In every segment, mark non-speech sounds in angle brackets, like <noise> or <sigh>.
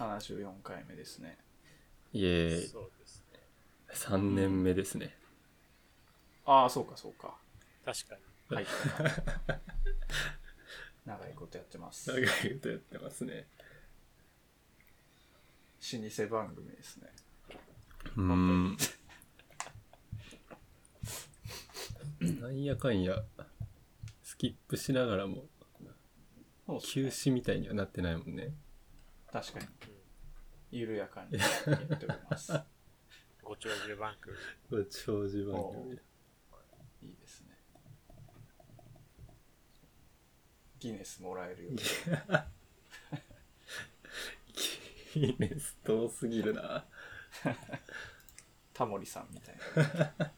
74回目ですね。いえ、そうですね。3年目ですね。ああ、そうかそうか。確かに。入ったな長いことやってます。長老いことやってますね。舗番組ですね。うーん。なんやかんや、スキップしながらも、休止みたいにはなってないもんね。確かに。緩やかにやっております。<laughs> ご長寿番組。ご長寿番お組。いいですね。ギネスもらえるよ。ギネス遠すぎるな。<laughs> タモリさんみたいな。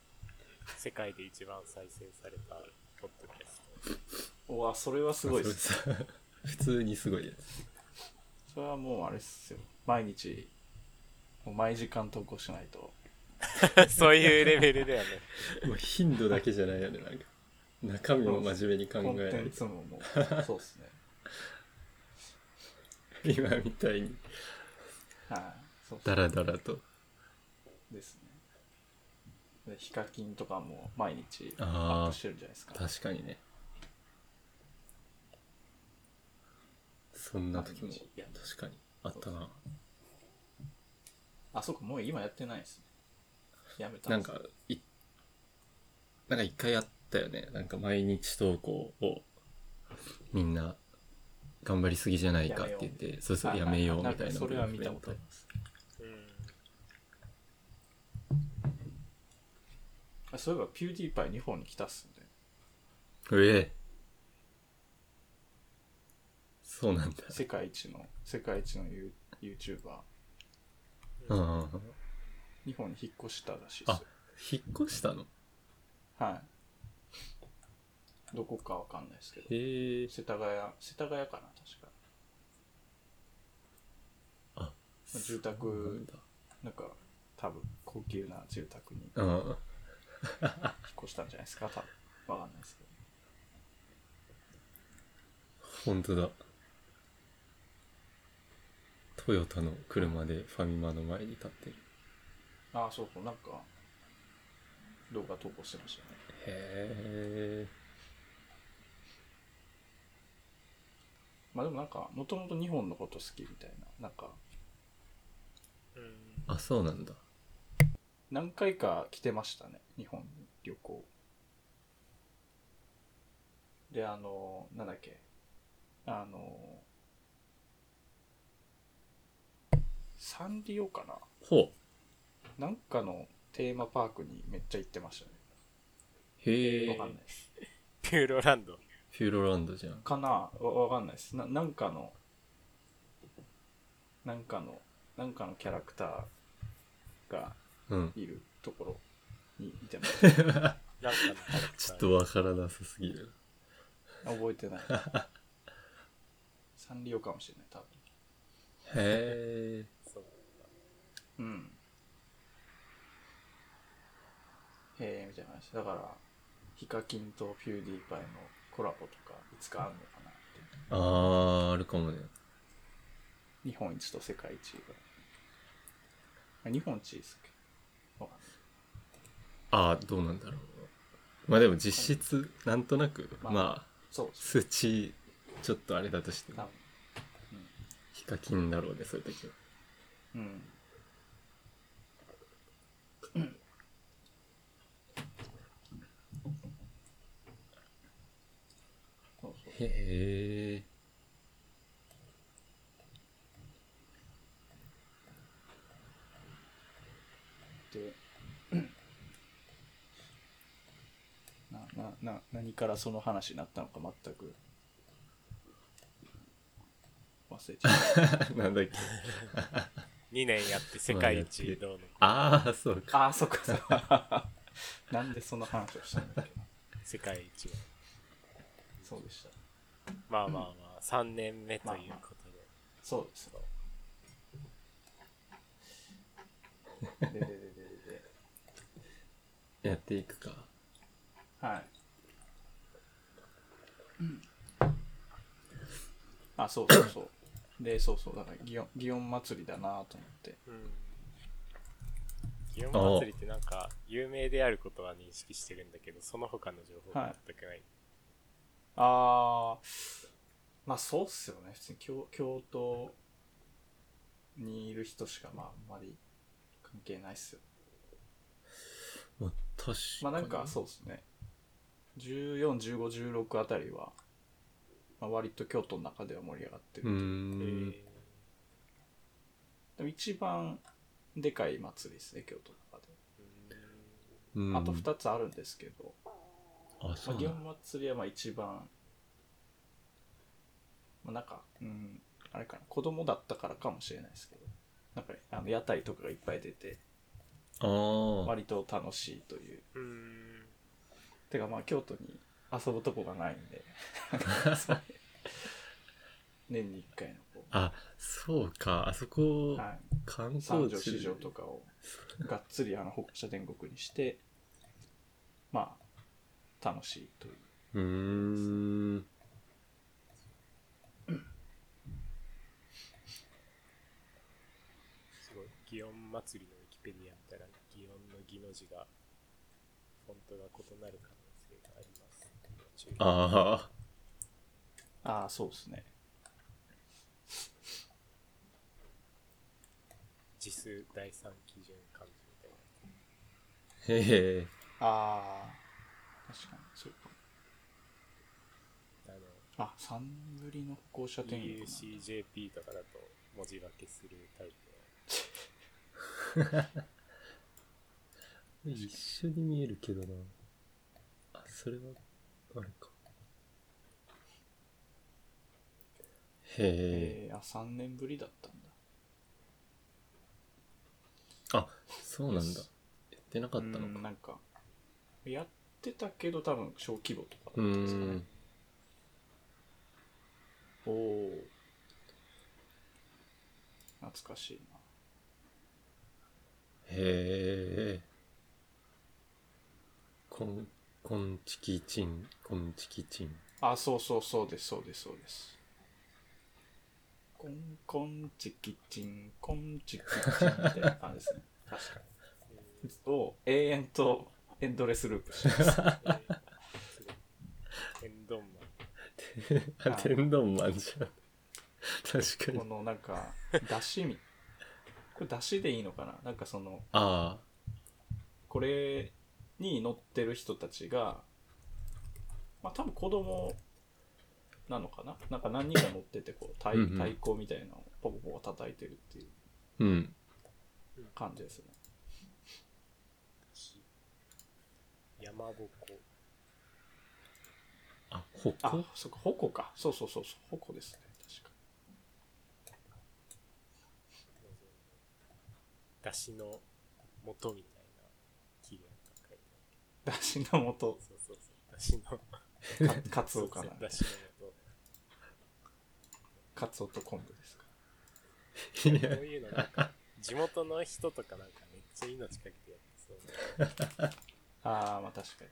世界で一番再生されたポッドキャスおわ、それはすごいです。普通にすごいやつ。それはもうあれっすよ。毎日、もう毎時間投稿しないと。ト。<laughs> そういうレベルだよね。<laughs> もう頻度だけじゃないよね、なんか。中身も真面目に考コンテンえないと。ツももう、そうっすね。<laughs> 今みたいに、はい。そうダラダラと。ですね。でヒカキンとかも毎日アップしてるんじゃないですか。確かにね。そんな時も確かにあったな。あ、そうか、もう今やってないですね。やめたなんか、い、なんか一回あったよね。なんか毎日投稿をみんな頑張りすぎじゃないかって言って、そうそう、やめようみたいな。それは見たことあります。そういえば、ピューディーパイ日本に来たっすね。ええそうなんだ。世界一の、世界一のユー YouTuber。うん。日本に引っ越したらしいですあよ。、引っ越したの？はい。どこかわかんないですけど。へえ。世田谷、世田谷かな、確か。あ、住宅そうなんだなんか、多分、高級な住宅に引っうん。越したんじゃないですか、多分。わかんないですけど。本当だ。トヨタの車でファミマの前に立ってる。ああ、そうそう、なんか、動画投稿してましたね。へえ。まあでもなんか、もともと日本のこと好きみたいな。なんか、うん。あ、そうなんだ。何回か来てましたね、日本に旅行。で、あの、なんだっけ、あの、サンリオかな？ほう。なんかのテーマパークにめっちゃ行ってましたね。へえ。わかんないです。ピューロランド。ピューロランドじゃん。かな？わ、わかんないですな。なんかの、なんかの、なんかのキャラクターがうん。いるところにいてます。<laughs> なんかのキャラクターちょっとわからなさすぎる。覚えてない。<laughs> サンリオかもしれない、多分。へえ。そう。うん。へえ、みたいな話。だから、ヒカキンとピューディーパイのコラボとか、いつかあるのかなって。あー、あるかもね。日本一と世界一が。あ日本一ですっけ？わかんない。あー、どうなんだろう。まあでも実質、なんとなく、まあまあ、そう。数値、ちょっとあれだとして。ヒカキンだろうね、そういう時は。うん。そうそう。へえ。で、な、な、な、何からその話になったのか全く忘れちゃっ <laughs> なんだっけ。2年やって世界一どうの。あー、そうか。た。ああ、そっかそっか。<laughs> なんでその話をしたんだっけな。世界一は。そうでした。まあまあまあ、3年目ということで。そうですよ。でででででで。やっていくか。はい。あ、そうそうそう。でそうそうだから祇園祇園祭りだなと思ってうん。祇園祭りってなんか、有名であることは認識してるんだけど、その他の情報が全くない。あーまあそうっすよね普通に京京都にいる人しかまああんまり関係ないっすよまあ、確かに。まあなんかそうですね141516あたりは、まあ、割と京都の中では盛り上がってる、う。でも一番でかい祭りですね京都の中で、うん。あと2つあるんですけど、あ、そまあ、祇うなん園祭りはまあ一番まあなんかうんあれかな。子供だったからかもしれないですけど。なんかあの屋台とかがいっぱい出てああ。割と楽しいという。ー、うん。てかまあ京都に遊ぶとこがないんで <laughs> 年に1回のこあ、そうか。あそこう、、はい、観三光市場とかをがっつりあの歩行者天国にしてまあ楽しいといううーん。すごい。祇園祭りのウィキペディア見たら、祇園の祇の字が、フォントが異なる可能性があります。注意ああ。ああそうですね字数第三基準漢字みたいな。へえ。ああ確かにそうかあの、あ三ぶりの歩行者天国なんだ EUCJP とかだと文字分けするタイプの。<laughs> 一緒に見えるけどな。あ、それは、あれか。へえ。えー、あ3年ぶりだったんだあ、そうなんだ。やってなかったのか。うんなんかやってたけど多分小規模とかうだったんですかね。おお懐かしいなへえ。こん、こんちきちん、こんちきちん。あそうそうそうですそうですそうですコンコンチキチンコンチキチンみたいな感じですね確かにを永遠とエンドレスループしてます天丼マン。あ、天丼マンじゃん。確かにこ。のなんか出汁みこれ出汁でいいのかな？なんかそのあこれに乗ってる人たちがまあ多分子供なのかな？なんか何人か乗っててこう太うんうん。太鼓みたいなのをポコポコ叩いてるっていう。あ。うん。感じですね。山ぼこ。あ、ほあこそっか矛か。そうそうそうそう矛ですね確か。だしの素みたいな起源が書いてだしの素。そうそうそう。だしの。かかつおかなだしの素。かつおと昆布ですかいやこういうのなんか、地元の人とかなんかめっちゃ命かけてやってそう。<laughs> ああまあ確かに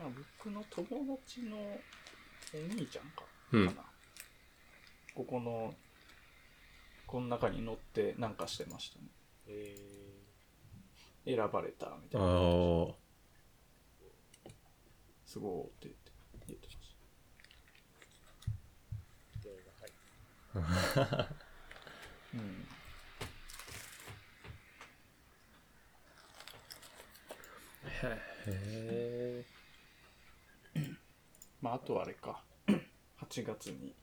あ僕の友達のお兄ちゃんか,、うんかなここのこの中に乗ってなんかしてましたね。え選ばれたみたいな。ああ。すごいって言って。ましー、気合が入って。たうん。へえ。まああとはあれか。<clears throat> 8月に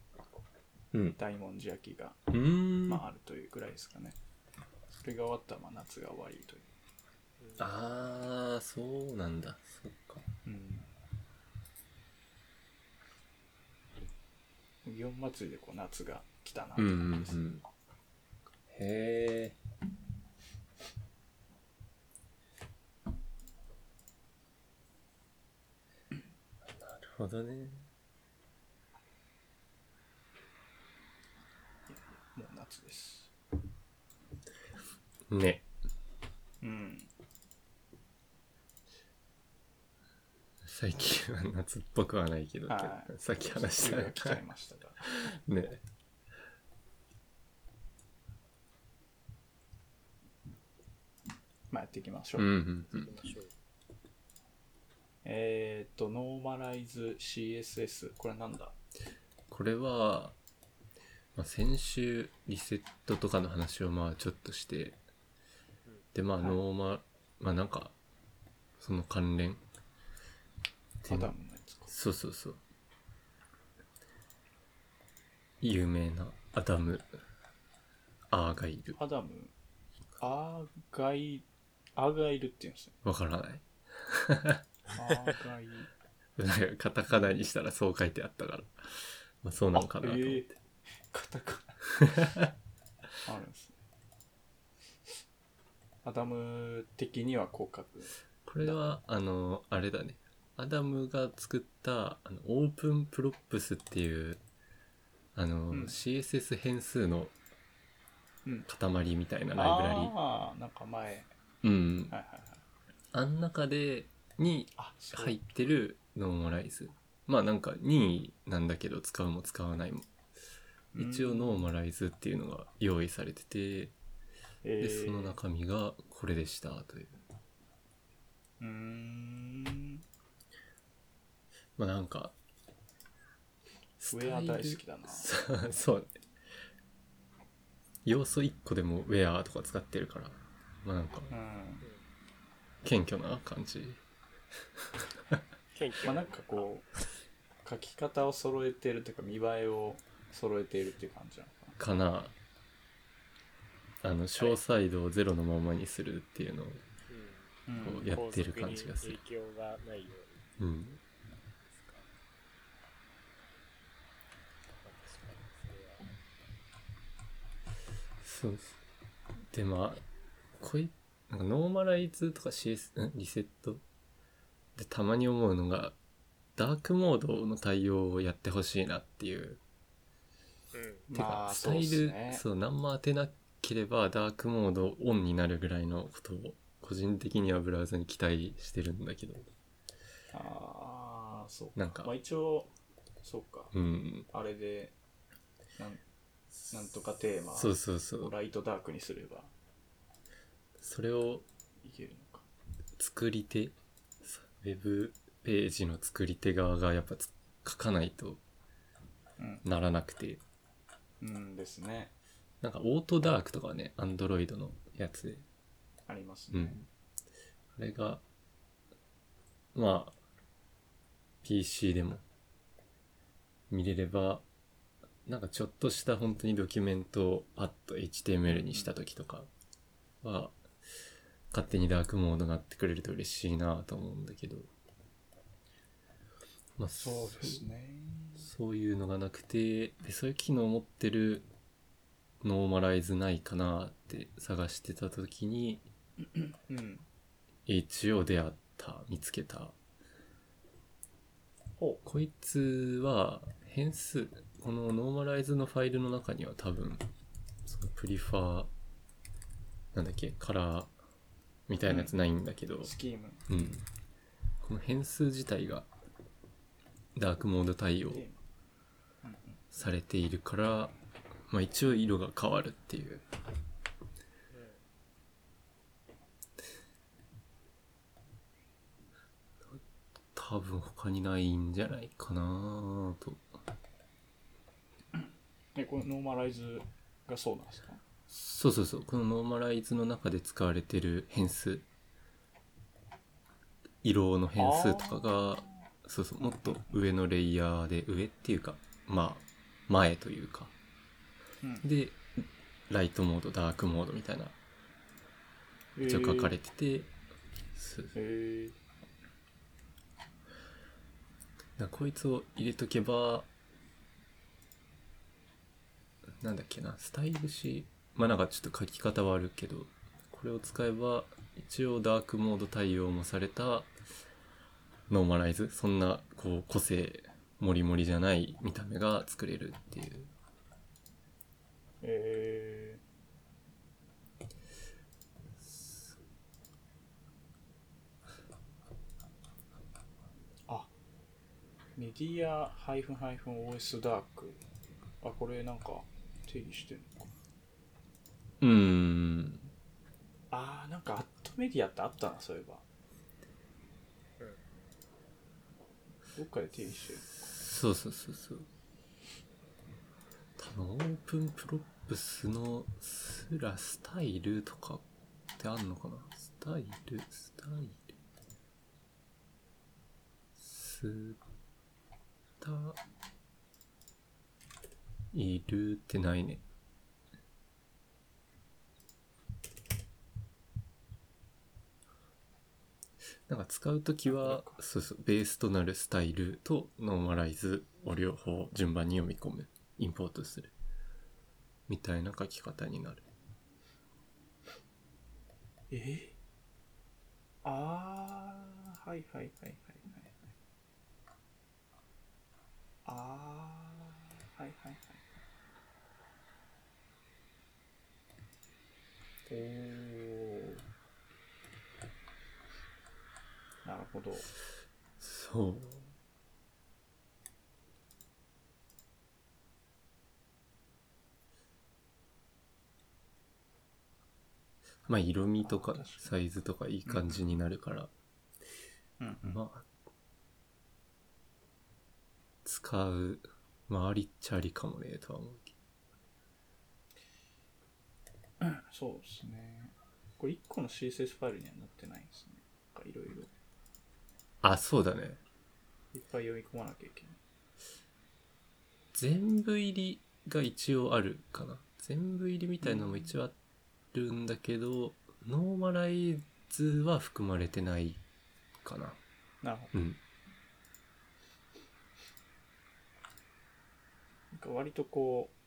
うん。大文字焼きが、うーん。まあ、あるというぐらいですかねそれが終わったらまあ夏が終わりというああ、そうなんだ。そっか。うん祇園祭りでこう夏が来たなってうんうんう感じです、ん。へえ。なるほどね。もう夏ですね。うん最近は夏っぽくはないけど、はいさっき話した来ちゃいましたが。ね。まあやっていきましょう。うんうんうん。えっ、と、 normalize CSS。これなんだ？これは、まあ、先週リセットとかの話をまあちょっとして、でまあはいノーマ、まあなんか、その関連。アダムのやつか。そうそうそう。有名なアダム・アーガイル。アダム、アーガイ、アーガイルって言うんですよ。わからない。アーガイル。<laughs> カタカナにしたらそう書いてあったから。まあそうなのかなと思って。あえーカタカナ。<laughs> あるんですね。アダム的にはこう書く。これは、あの、あれだね。アダムが作った、あの、 Open Props っていう、あの、うん CSS 変数のうん。塊みたいなライブラリ。ああ、なんか前。うん。はいはいはい。あん中で、にあ、そう。入ってる normalize。まあなんか任意なんだけど使うも使わないも。一応 normalize っていうのが用意されてて、えで、ーその中身がこれでしたという。うーん。まあなんか、ウェア大好きだな。<laughs> そうそうね。要素1個でもウェアとか使ってるから、まあなんか、うん。謙虚な感じ。謙 <laughs> 虚まあなんかこう、書き方を揃えてるというか、見栄えを揃えているっていう感じなのかな。あの、詳細度をゼロのままにするっていうのを、こうやってる感じがする影響がないようにうん。そうそう。で、まあ、こい、なんかノーマライズとか CS、ん？リセットでたまに思うのが、ダークモードの対応をやってほしいなっていう。うん。てスタイル、そうっすねそう、何も当てなければダークモードオンになるぐらいのことを、個人的にはブラウザに期待してるんだけど。ああ、そうか。なんかまあ一応、そうか。うん。あれで、なんなんとかテーマそうそうそう。ライトダークにすればそれをいけるのか。作り手、さウェブページの作り手側がやっぱつ書かないとうん。ならなくて、うんですね。なんかオートダークとかはね、アンドロイドのやつで、ありますね。うん。あれが、まあ、PC でも見れれば、なんかちょっとした本当にドキュメントをパッと HTML にした時とかは、勝手にダークモードになってくれると嬉しいなと思うんだけど。まあ、そうですね。そういうのがなくて、で、そういう機能を持ってる normalize ないかなって探してた時に、うん。ほ、出会った、見つけた。ほこいつは変数、この normalize のファイルの中には多分、その prefer、なんだっけ、カラーみたいなやつないんだけどう。、 scheme。うん。この変数自体がダークモード対応されているから、まあ一応色が変わるっていう。多分他にないんじゃないかなと。え、この normalize がそうなんですか？そうそうそう。この normalize の中で使われてる変数。色の変数とかが、そうそう、もっと上のレイヤーで、上っていうか、まあ、前というか。うん。で、ライトモード、ダークモードみたいな、一応書かれてて、えだからこいつを入れとけば、なんだっけな、スタイルシー、まあなんかちょっと書き方はあるけど、これを使えば、一応ダークモード対応もされたノーマライズ、そんなこう個性もりもりじゃない見た目が作れるっていう。えー、あメディア -OS ダーク。あ、これなんか定義してるのか。うーん。あー、なんか at media ってあったな、そういえば。どっかで定義してる。そうそうそうそう。多分 Open Props のスラスタイルとかってあんのかな？スタイル、スタイル。スタイルってないね。なんか使うときは、そうそう、ベースとなるスタイルとノーマライズを両方順番に読み込む、インポートする。みたいな書き方になる。えあー、はいはいはいはいはい。あー、はいはいはい。おー。なるほど。そう。まあ色味とかサイズとかいい感じになるから、うんうん。まあ、使う、まあありっちゃありかもね、とは思うけそうですね。これ1個の CSS ファイルにはなってないんですね。なんかいろいろ。ど。あ、そうだね。いっぱい読み込まなきゃいけない。全部入りが一応あるかな。全部入りみたいなのも一応あるんだけど、ノーマライズは含まれてないかな。なるほど。うん。なんか割とこう、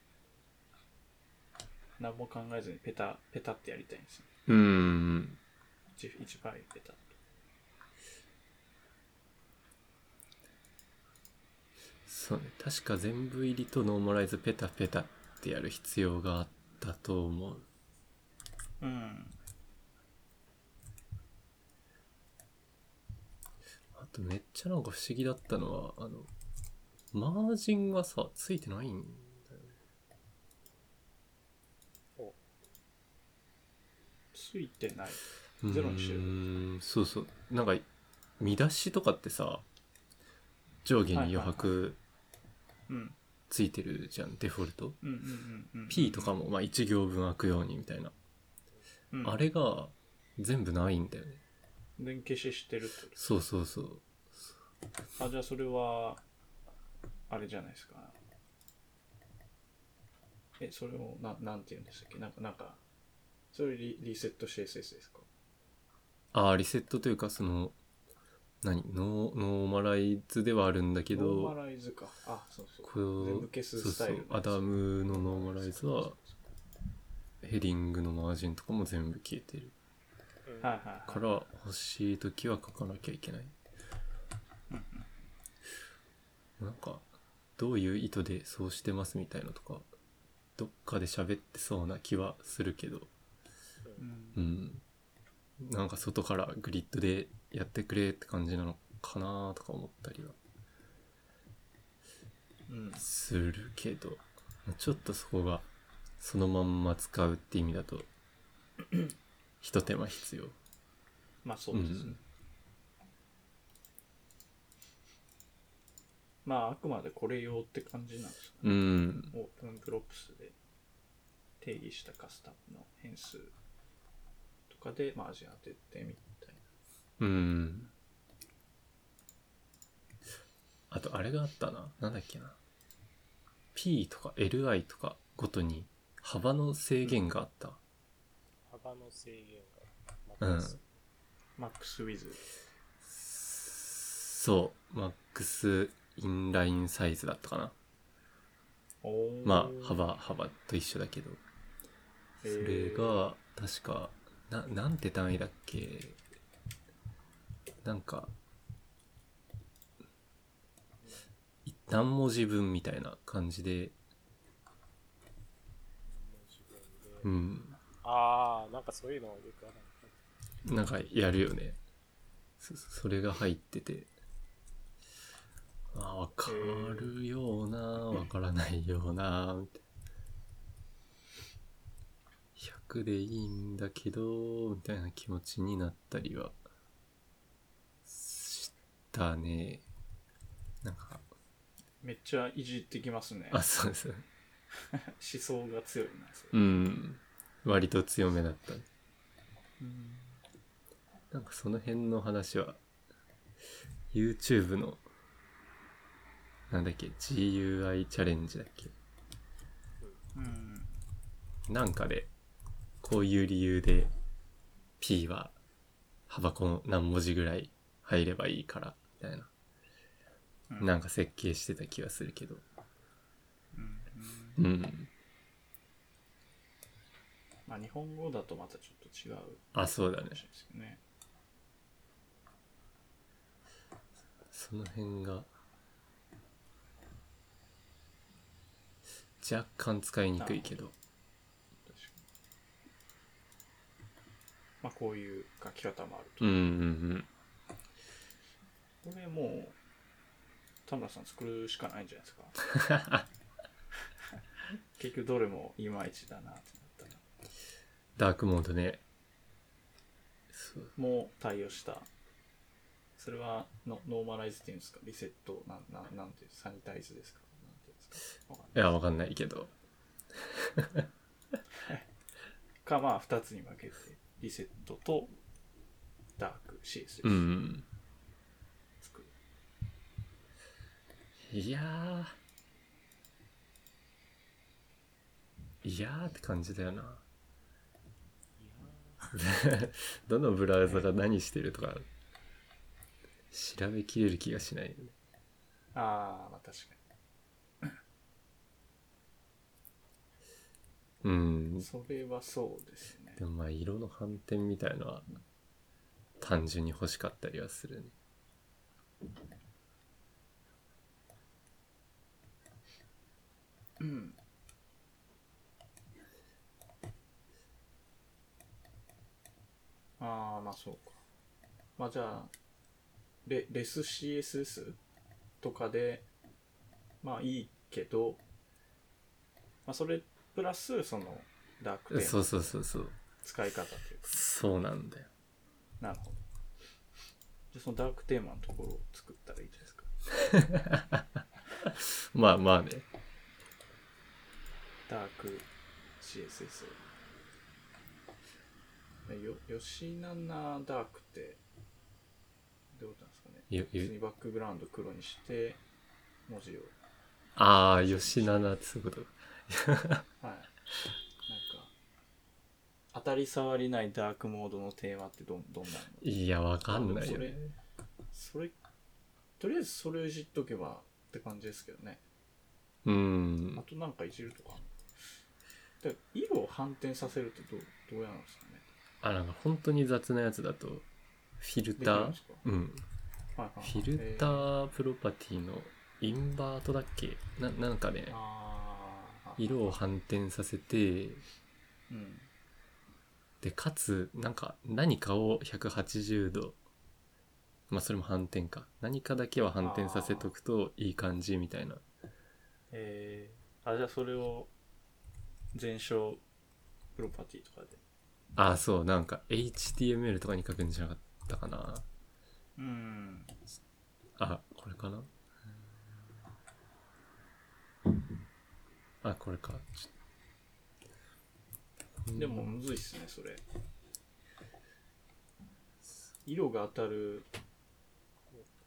何も考えずにペタ、ペタってやりたいんですよ。うーん。1, 1ファイルペタッと。そうね。確か全部入りとノーマライズペタペタってやる必要があったと思う。うん。あとめっちゃなんか不思議だったのは、あの、マージンがさ、ついてないんだよね。ついてない。ゼロにしてるうーんそうそう。なんか、見出しとかってさ、上下に余白うん。ついてるじゃん、デフォルト。P とかもまあ1行分開くようにみたいな。うん、あれが全部ないんだよね。全消ししてるってこと？そうそうそう。あ、じゃあそれは、あれじゃないですか。え、それを、ななんて言うんでしたっけ？なんか、なんか、それリリセット CSS ですか？ああ、リセットというか、その、何？ノー normalize ではあるんだけノーマど、ライズか。あ、そうそう。全部消すスタイルアダムの normalize は、 heading のマージンとかも全部消えてる。うん。から、欲しいときは書かなきゃいけない。なんか、どういう意図でそうしてますみたいなとか、どっかで喋ってそうな気はするけど、うんうん。なんか外からグリッドでやってくれって感じなのかなとか思ったりはうん。するけど、ちょっとそこがそのまんま使うって意味だと、<clears throat> 一手間必要。まあそうですね。うんまああくまでこれ用って感じなんですかうね。ん。オープンプロプスで定義したカスタムの変数とかでマージン当ててみたいうん。あと、あれがあったな。なんだっけな。P とか LI とかごとに幅の制限があった。幅の制限がうんマックス。な。マックスウィズ。そう。マックスインラインサイズだったかな。まあ、幅、幅と一緒だけど。それが、確か、な、なんて単位だっけ？なんか、い何文字分みたいな感じで、うん。ああ、なんかそういうのよくある。なんかやるよね。そそれが入ってて。あ、わかるような、わからないような、みたいな。100でいいんだけど、みたいな気持ちになったりは、したね。なんか、めっちゃいじってきますね。あ、そうです。思想が強いな。うん。割と強めだった。うんなんかその辺の話は、YouTube の、なんだっけ、GUI チャレンジだっけ？うん。なんかで、こういう理由で P は幅この何文字ぐらい入ればいいから、みたいな。うんなんか設計してた気がするけど。うんうん。まあ、日本語だとまたちょっと違うあ、そうだね。その辺が、若干使いにくいけど。まあ、こういう書き方もあると。うんうんうん。これもう、田村さん作るしかないんじゃないですか。<laughs> 結局どれもいまいちだなってなったら。ダークモードね。もう対応した。それはのノーマライズっていうんですか？リセットなんなんなんていうサニタイズですか？いうんですか？わかんないいや、わかんないけど。<laughs> かまあ2つに分けてリセットとダーク CSS うん。作る、いやー。いやーって感じだよな。<laughs> どのブラウザが何してるとか、調べきれる気がしないよね。ああまあ確かうんに。それはそうですねでもまあ、色の反転みたいのは、単純に欲しかったりはするね。うんああまあそうかまあじゃあレレス CSS とかでまあいいけど、まあ、それプラスそのダークテーマそうそうそうそう。使い方というかそうなんだよ。なるほどじゃあそのダークテーマのところを作ったらいいじゃないですか <laughs> まあまあね。ダーク CSS よ吉七ダークってどうなんですかね？よ普通によバックグラウンド黒にして文字を。ああ、吉七ってそういうこと。<laughs> はい。なんか当たり障りないダークモードのテーマってどんどんなの？いや、わかんないよそれね。それとりあえずそれをいじっとけばって感じですけどね。うん。あ。となんかいじるとかで色を反転させるってどうどうやるんですかね？あ、なんか本当に雑なやつだと、フィルター？うん。フィルターープロパティのインバートだっけ？な、なんかね、色を反転させて、うん。で、かつ、なんか何かを180度、まあそれも反転か。何かだけは反転させとくといい感じみたいな。えー、あじゃあそれを全章プロパティとかで。あ、そう、なんか HTML とかに書くんじゃなかったかな。うん。あ、これかな。あ、これか。でもむずいっすねそれ。色が当たる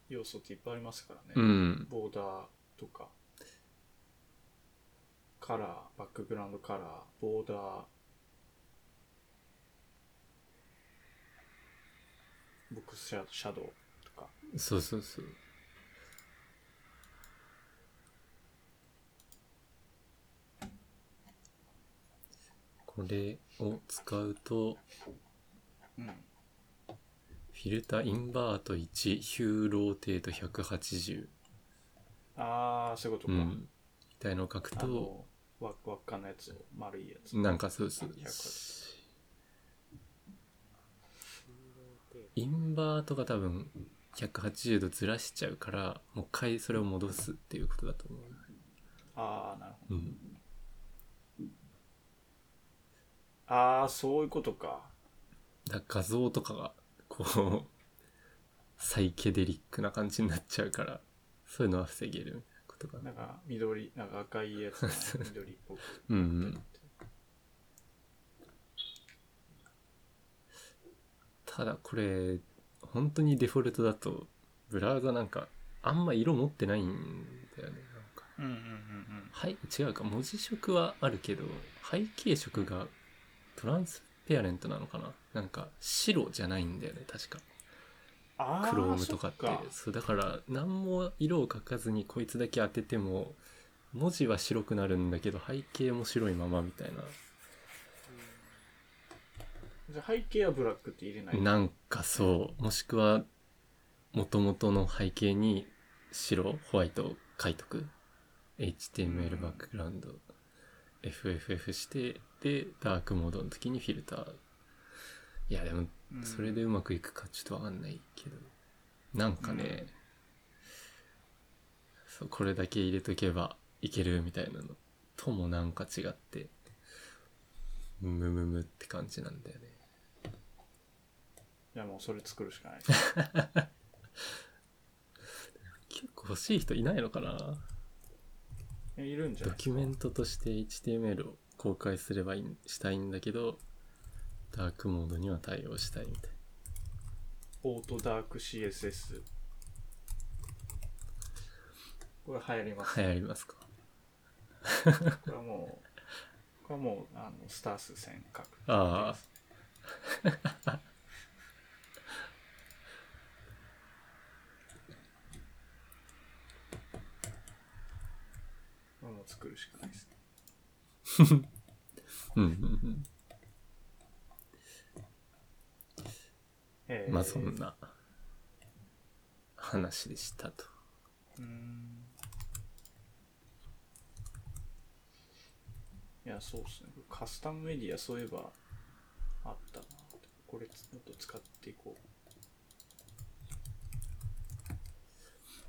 要素っていっぱいありますからね、うん。ボーダーとかcolor background color border。box シャ shadow とか。そうそうそう。これを使うと、うん filter invert 1、 hue rotate 180、ああそういうことか、うん、みたいのを書くと、輪輪っかのやつを丸いやつ。なんかそうそう。180インバートが多分180度ずらしちゃうからもう一回それを戻すっていうことだと思う。ああなるほど。うん。ああそういうことか。だ画像とかがこうサイケデリックな感じになっちゃうからそういうのは防げるみたいなことか。ななんか緑なんか赤いやつ <laughs> が緑っぽく。うんうん。ただこれ本当にデフォルトだとブラウザなんかあんま色持ってないんだよねなんか。うんうんうん。はい違うか。文字色はあるけど背景色がトランスペアレントなのかな。なんか白じゃないんだよね確かクロームとかって。そうだから何も色を描かずにこいつだけ当てても文字は白くなるんだけど背景も白いままみたいじゃあ背景はブラックって入れないななんかそう。もしくは元々の背景に白ホワイトを書いとく。HTML バックグラウンド。FFF してでダークモードの時にフィルターいやでもうん。それでうまくいくかちょっとわかんないけど。なんかね、そうこれだけ入れとけばいけるみたいなのともなんか違ってムムムって感じなんだよね。いやもうそれ作るしかない。<laughs> 結構欲しい人いないのかな？いるんじゃドないキュメントとして HTML を公開すればいいしたいんだけどダークモードには対応したいみたい。オートダーク CSS これ流行ります、流行りますか？これはもうこれはもうあのスター数線書くあ。これもう作るしかないですね。<laughs> うんうんうんえー。まあそんな話でしたと。うーん。いやそうっすね。カスタムメディアそういえばあったなこれもっと使っていこ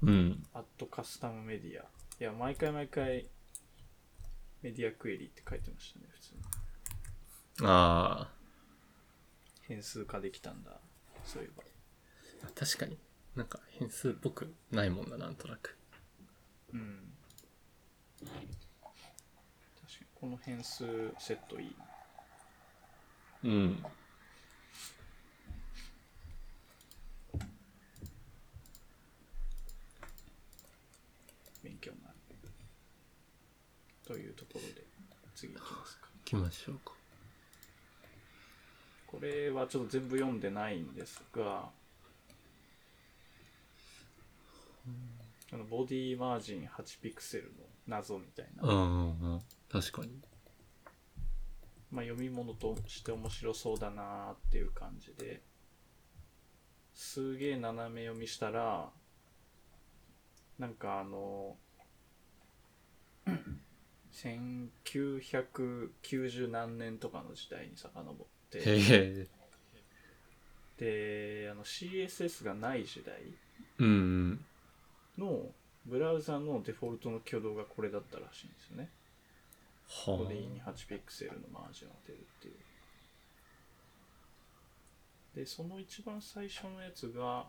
う。うん。アットカスタムメディア。いや毎回毎回メディアクエリって書いてましたね普通に。あ変数化できたんだそういえば。あ確かに。なんか変数っぽくないもんななんとなく。うん。確かにこの変数セットいい。なうん。勉強になる。というところで次行きますか。行きましょうかこれはちょっと全部読んでないんですがあのボディマージン8ピクセルの謎みたいな、うんうんうん。確かに。まあ、読み物として面白そうだなーっていう感じで。すげえ斜め読みしたらなんかあの <coughs> 1990何年とかの時代に遡って。であの CSS がない時代のブラウザのデフォルトの挙動がこれだったらしいんですよね。はボディに8ピクセルのマージンを当てるっていう。でその一番最初のやつが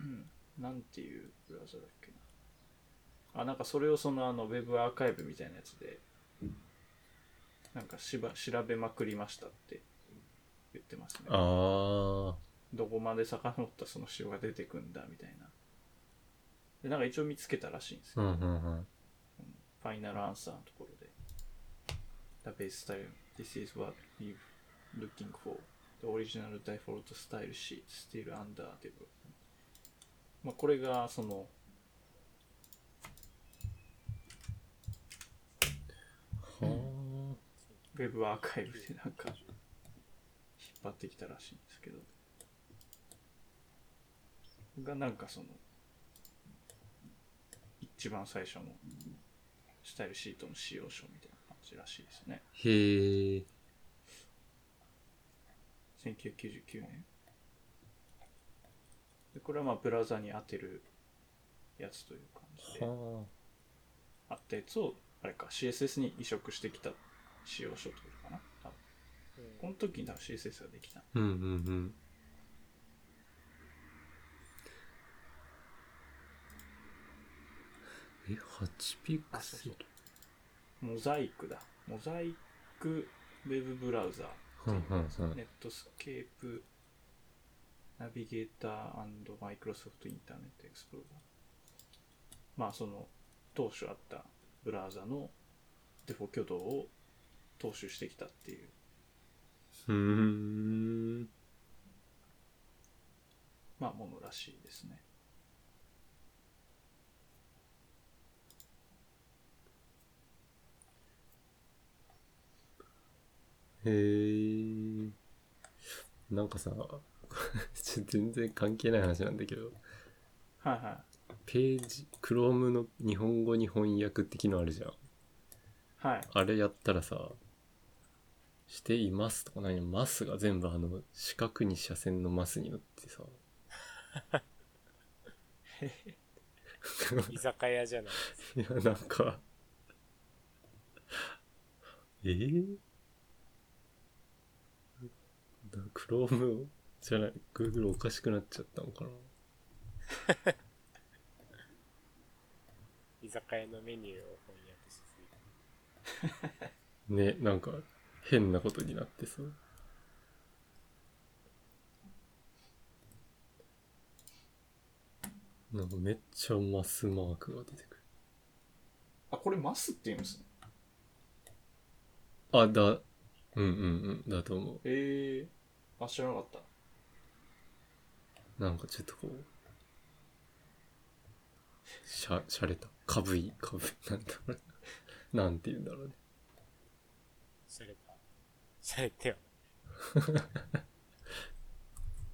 うんなんていうブラウザだっけな。あなんかそれをそのあのウェブアーカイブみたいなやつでなんかしば調べまくりましたって言ってますねああどこまで遡ったその仕様が出てくんだみたいなでなんか一応見つけたらしいんですようんうんうんファイナルアンサーのところで。The base style. This is what we're looking for. The original default style sheet still under. まあこれがそのウェブアーカイブでなんか引っ張ってきたらしいんですけど。がなんかその一番最初のスタイルシートの使用書みたいな感じらしいですね。あへえ1999年でこれはまあブラウザに当てるやつという感じではあったやつをあれか CSS に移植してきた仕様書というかな。多分。うんこの時に多分 CSS ができた。あ。うんうんうん。え、8ピクセルモザイクだ。モザイクウェブブラウザ。はんはんはんネットスケープ。ナビゲーターマイクロソフトインターネットエクスプローラーまあその当初あったブラウザのデフォ挙動を踏襲してきたっていううーん。まあものらしいですねへえ。なんかさ、全然関係ない話なんだけど、はいはいページ、Chrome の日本語に翻訳的のあるじゃん。はいあれやったらさ、していますとか何マスが全部あの四角に斜線のマスになってさ。<laughs> 居酒屋じゃないいや、なんか、えー、だクロームじゃない、Google おかしくなっちゃったのかな？<laughs> 居酒屋のメニューを翻訳しすぎて <laughs> ね、なんか変なことになってさ。なんかめっちゃマスマークが出てくる。あこれマスって言うんですねあ、だ、うんうんうん、だと思う。えー、あ知らなかったなんかちょっとこう、しゃ、しゃれた。かぶい、かぶい、なんだろう。なんて言うんだろうね。しゃれては。<laughs>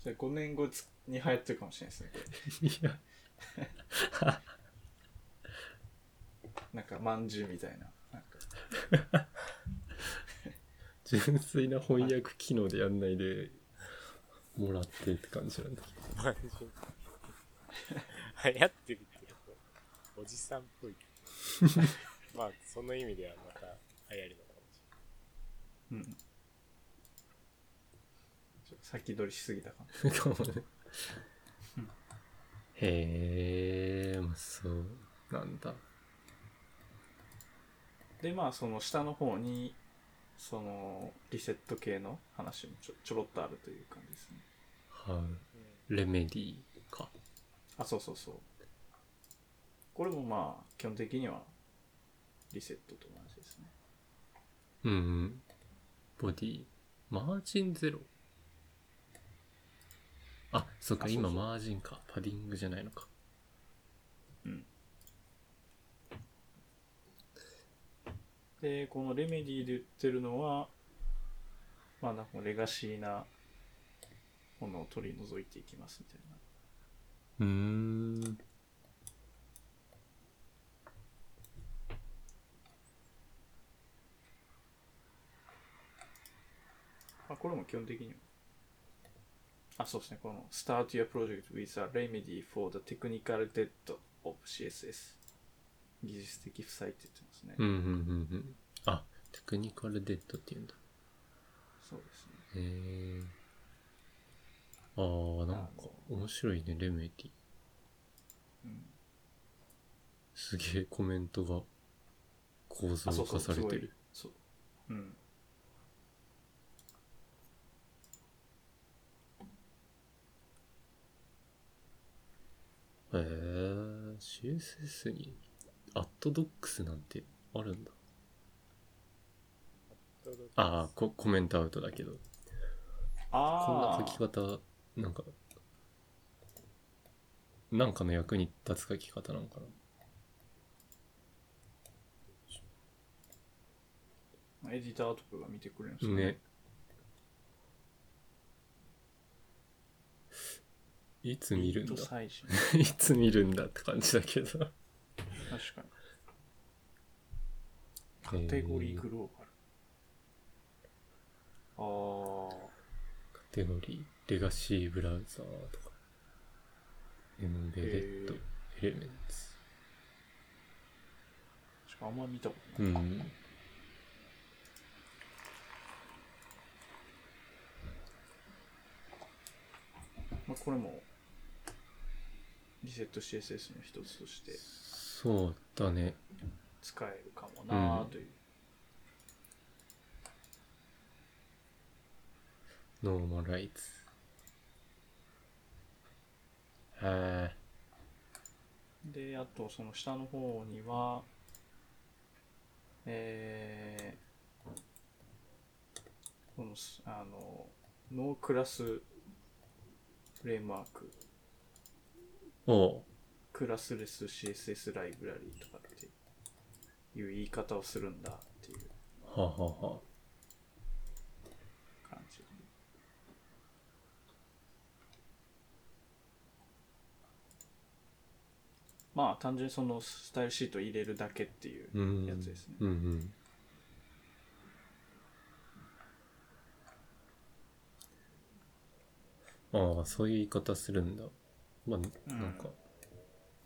それ5年後つに流行ってるかもしれないですねこ <laughs> いや、れ <laughs> なんかまんじゅうみたいなな純粋な翻訳機能でやんないで、もらってって感じなんだけど。まんじゅう流行ってるっておじさんっぽい。まあその意味ではまた流行るのかもしうんちょっと先取りしすぎたかもかもね。<laughs> へえ、まあそう、なんだ。でまあその下の方にそのリセット系の話もちょちょろっとあるという感じですねはい。レメディか。あそうそうそうこれもまあ基本的にはリセットと同じですねうんうん。ボディ。マージンゼロ。あ、そっか、あそうそう今マージンか。パディングじゃないのか。うんでこのレメディで言ってるのはまあなんかレガシーなものを取り除いていきますみたいなうーん。まあ、これも基本的には。あ、そうですね。この Start your project with a remedy for the technical debt of CSS。技術的負債って言ってますね。うんうんうんうん。あ、テクニカルデッドって言うんだ。そうですね。へえ。あー、なんか面白いね、レメディ。うん。すげえコメントが構造あ、そうそう、化されてる。。そう。うん。へえ、CSS にアットドックスなんてあるんだ。ああ、ココメントアウトだけど。こんなあ書き方、なんか、なんかの役に立つ書き方なのかな。あ。エディターとかが見てくれるんですかね。いつ見るんだ？<laughs> いつ見るんだって感じだけど。確かに。カテゴリーグローバル。あカテゴリー、レガシーブラウザーとか。エンベレッドエレメンツ。しかもあんまり見たことない。うん。まあ、これも、リセット CSS の一つとしてそうだね。使えるかもなという。normalize。へえ。で、あとその下の方には、えー、このす、あの、 no class フレームワーク、おう。 classless CSS ライブラリーとかっていう言い方をするんだっていうはあ、はあはあ、感じ。まあ単純にそのスタイルシートを入れるだけっていううん。やつですね。うんうん。ああ、そういう言い方するんだ。まあ、うんなんか、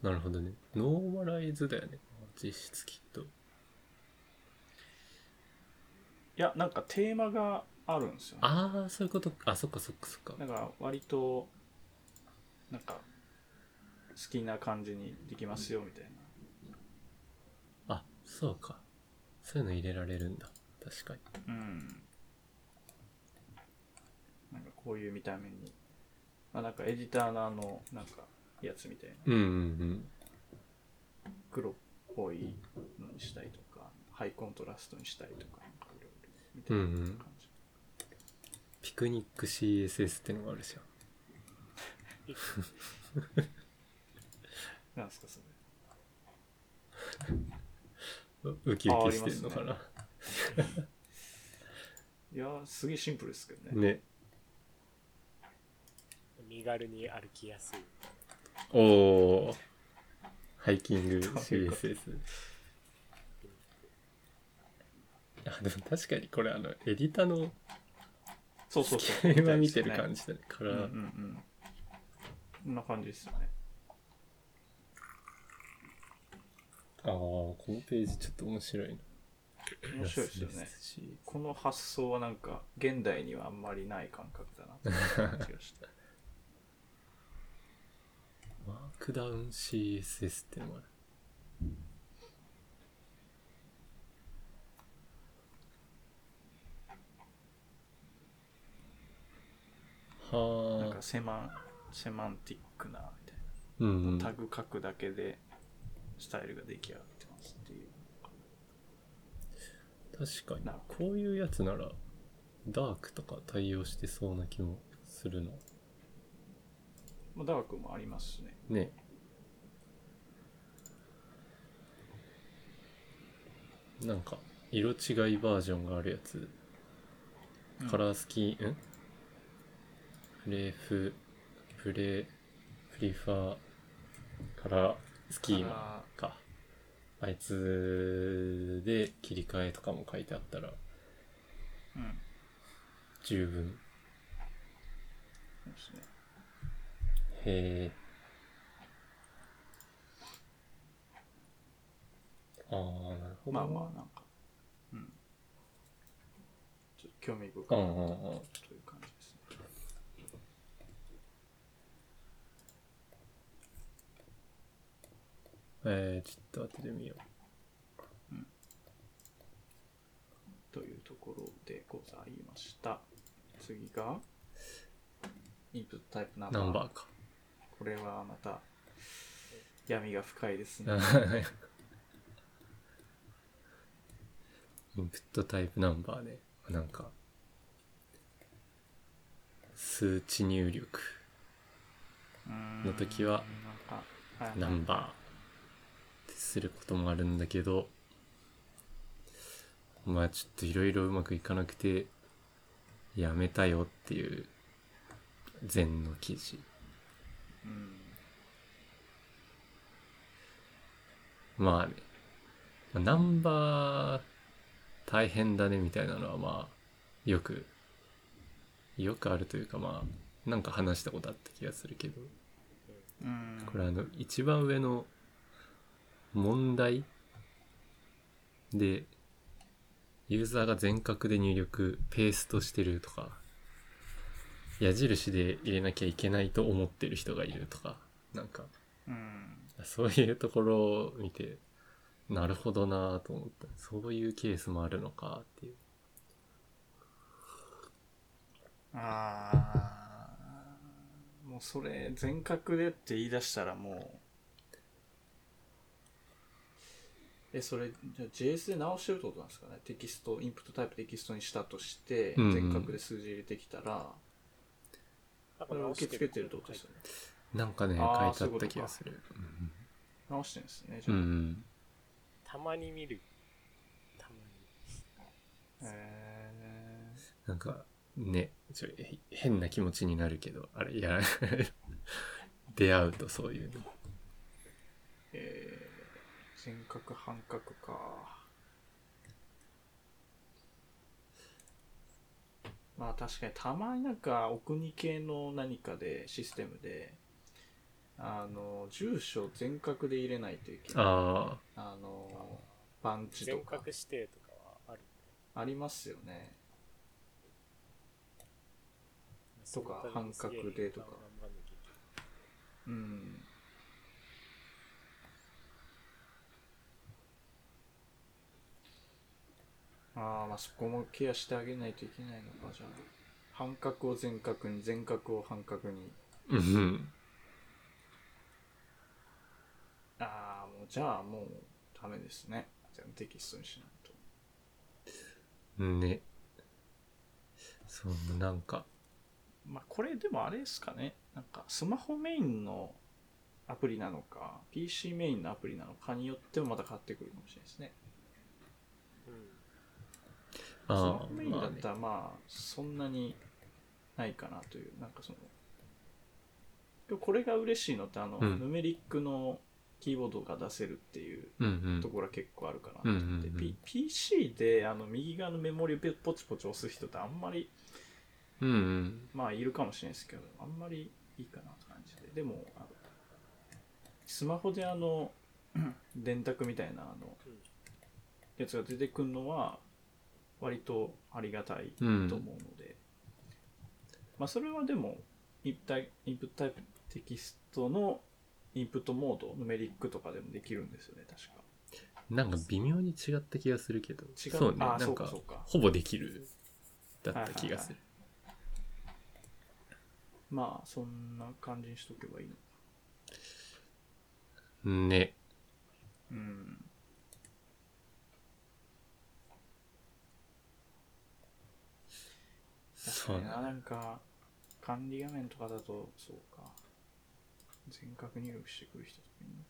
なるほどね。ノーマライズだよね。実質きっと。いや、なんかテーマがあるんですよ、ね。ああ、そういうこと。あ、そっかそっかそっか。だから割と、なんか、好きな感じにできますよみたいな。あ、そうか。そういうの入れられるんだ。確かに。うん。なんかこういう見た目に。まあなんかエディターのあの、なんかやつみたいな。うんうん黒っぽいのにしたいとか、ハイコントラストにしたいとか、なんかいろいろみたいな感じ。ピクニック CSS ってのがあるじゃん。<laughs> なんですかそれ？う <laughs> ウキウキしてんのかな。<laughs> いやー、すげえシンプルですけどね。ね。身軽に歩きやすい。おー。ハイキング CSS。あ、でも確かにこれあの、エディターのそうそうそう。絵は見てる感じだね。から、うんうんうん。こんな感じですよね。ああ、このページちょっと面白いな。面白いですよね。しこの発想はなんか、現代にはあんまりない感覚だな <laughs> っていう感じがして。マークダウン CSS ってのもある。はあなんか。セマン、セマンティックな、みたいうん、うん。な。タグ書くだけで、スタイルが出来上がってますっていう。確かにこういうやつならダークとか対応してそうな気もするなまあ、ダークもありますしね。ね。なんか色違いバージョンがあるやつ、うん。カラースキーん？プレフプレプリファーカラースキーマカか。あいつで切り替えとかも書いてあったらうん。十分。そうですね。へえ。ああ、なるほど。まあまあ、なんか、うん。ちょっと興味深いという感じですね。えー、ちょっと後で見よというところでございました。次が、インプットタイプナンう。バー。ナンバーか。これはまた、闇が深いですね。<laughs> インプットタイプナンバーね。なんか、数値入力の時はナンバーってすることもあるんだけど、まあちょっといろいろうまくいかなくて、やめたよっていう前の記事。うんまあね、まあナンバー大変だねみたいなのはまあよく、よくあるというかまあなんか話したことあった気がするけど、うん。これあの一番上の問題でユーザーが全角で入力ペーストしてるとか矢印で入れなきゃいけないと思ってる人がいるとかなんかうん。そういうところを見てなるほどなぁと思ったそういうケースもあるのかっていう。ああもうそれ全角でって言い出したらもうえそれじゃあ JS で直してるってことなんですかね？テキストインプットタイプテキストにしたとしてうんうん。全角で数字入れてきたら、これを受け付けてるってことですよね。なんかね書いてあった気がする。直してるんですねじうゃあ、んうんたまに見る。たまに。へなんかねちょへ変な気持ちになるけどあれいや <laughs> 出会うとそういうのーえー、全角半角かまあ確かにたまになんかお国系の何かでシステムであの住所全角で入れないといけない。ああの番地と全か角指定とかはある。ありますよね。とか半角でとか頑張んなきゃいけないうん。ああまあそこもケアしてあげないといけないのかじゃあ。半角を全角に全角を半角に。あうんああもうじゃあもうダメですね。全テキストにしないと。ね。そうなんか。まあこれでもあれですかね。なんかスマホメインのアプリなのか PC メインのアプリなのかによってもまた変わってくるかもしれないですね。うん。スマあホメインだったらまあそんなにないかなという。なんかそのこれが嬉しいのってあの、うん。ヌメリックのキーボードが出せるっていううんところは結構あるかな。と思って、うんうんうん。P- PC であの右側のメモリをポチポチ押す人ってあんまりうんうん。まあいるかもしれないですけどあんまりいいかなって感じで。でもスマホであの <coughs> 電卓みたいなあのうんやつが出てくるのは割とありがたいとうん。思うので、まあそれはでもインプタイインプットタイプテキストのインプットモードヌメリックとかでもできるんですよね確か。なんか微妙に違った気がするけど。違う？そうね。あなんかそうかそうか。ほぼできるだった気がする。まあそんな感じにしとけばいいのね。うん。そうかにな。なんか管理画面とかだとそうか全角入力してくる人とかいるの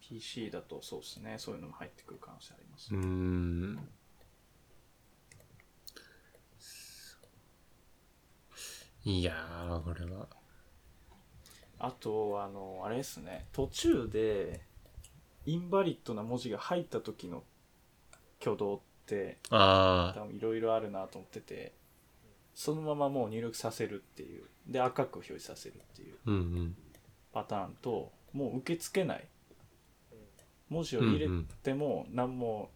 ？PC だとそうですね。そういうのも入ってくる可能性あります、うーん。いやーこれは。あとあのあれですね。途中でインバリッドな文字が入った時の挙動ってあ多分いろいろあるなと思っててそのままもう入力させるっていう。で赤く表示させるっていう。ーうんうん。パターンともう受け付けない。うん文字を入れても何も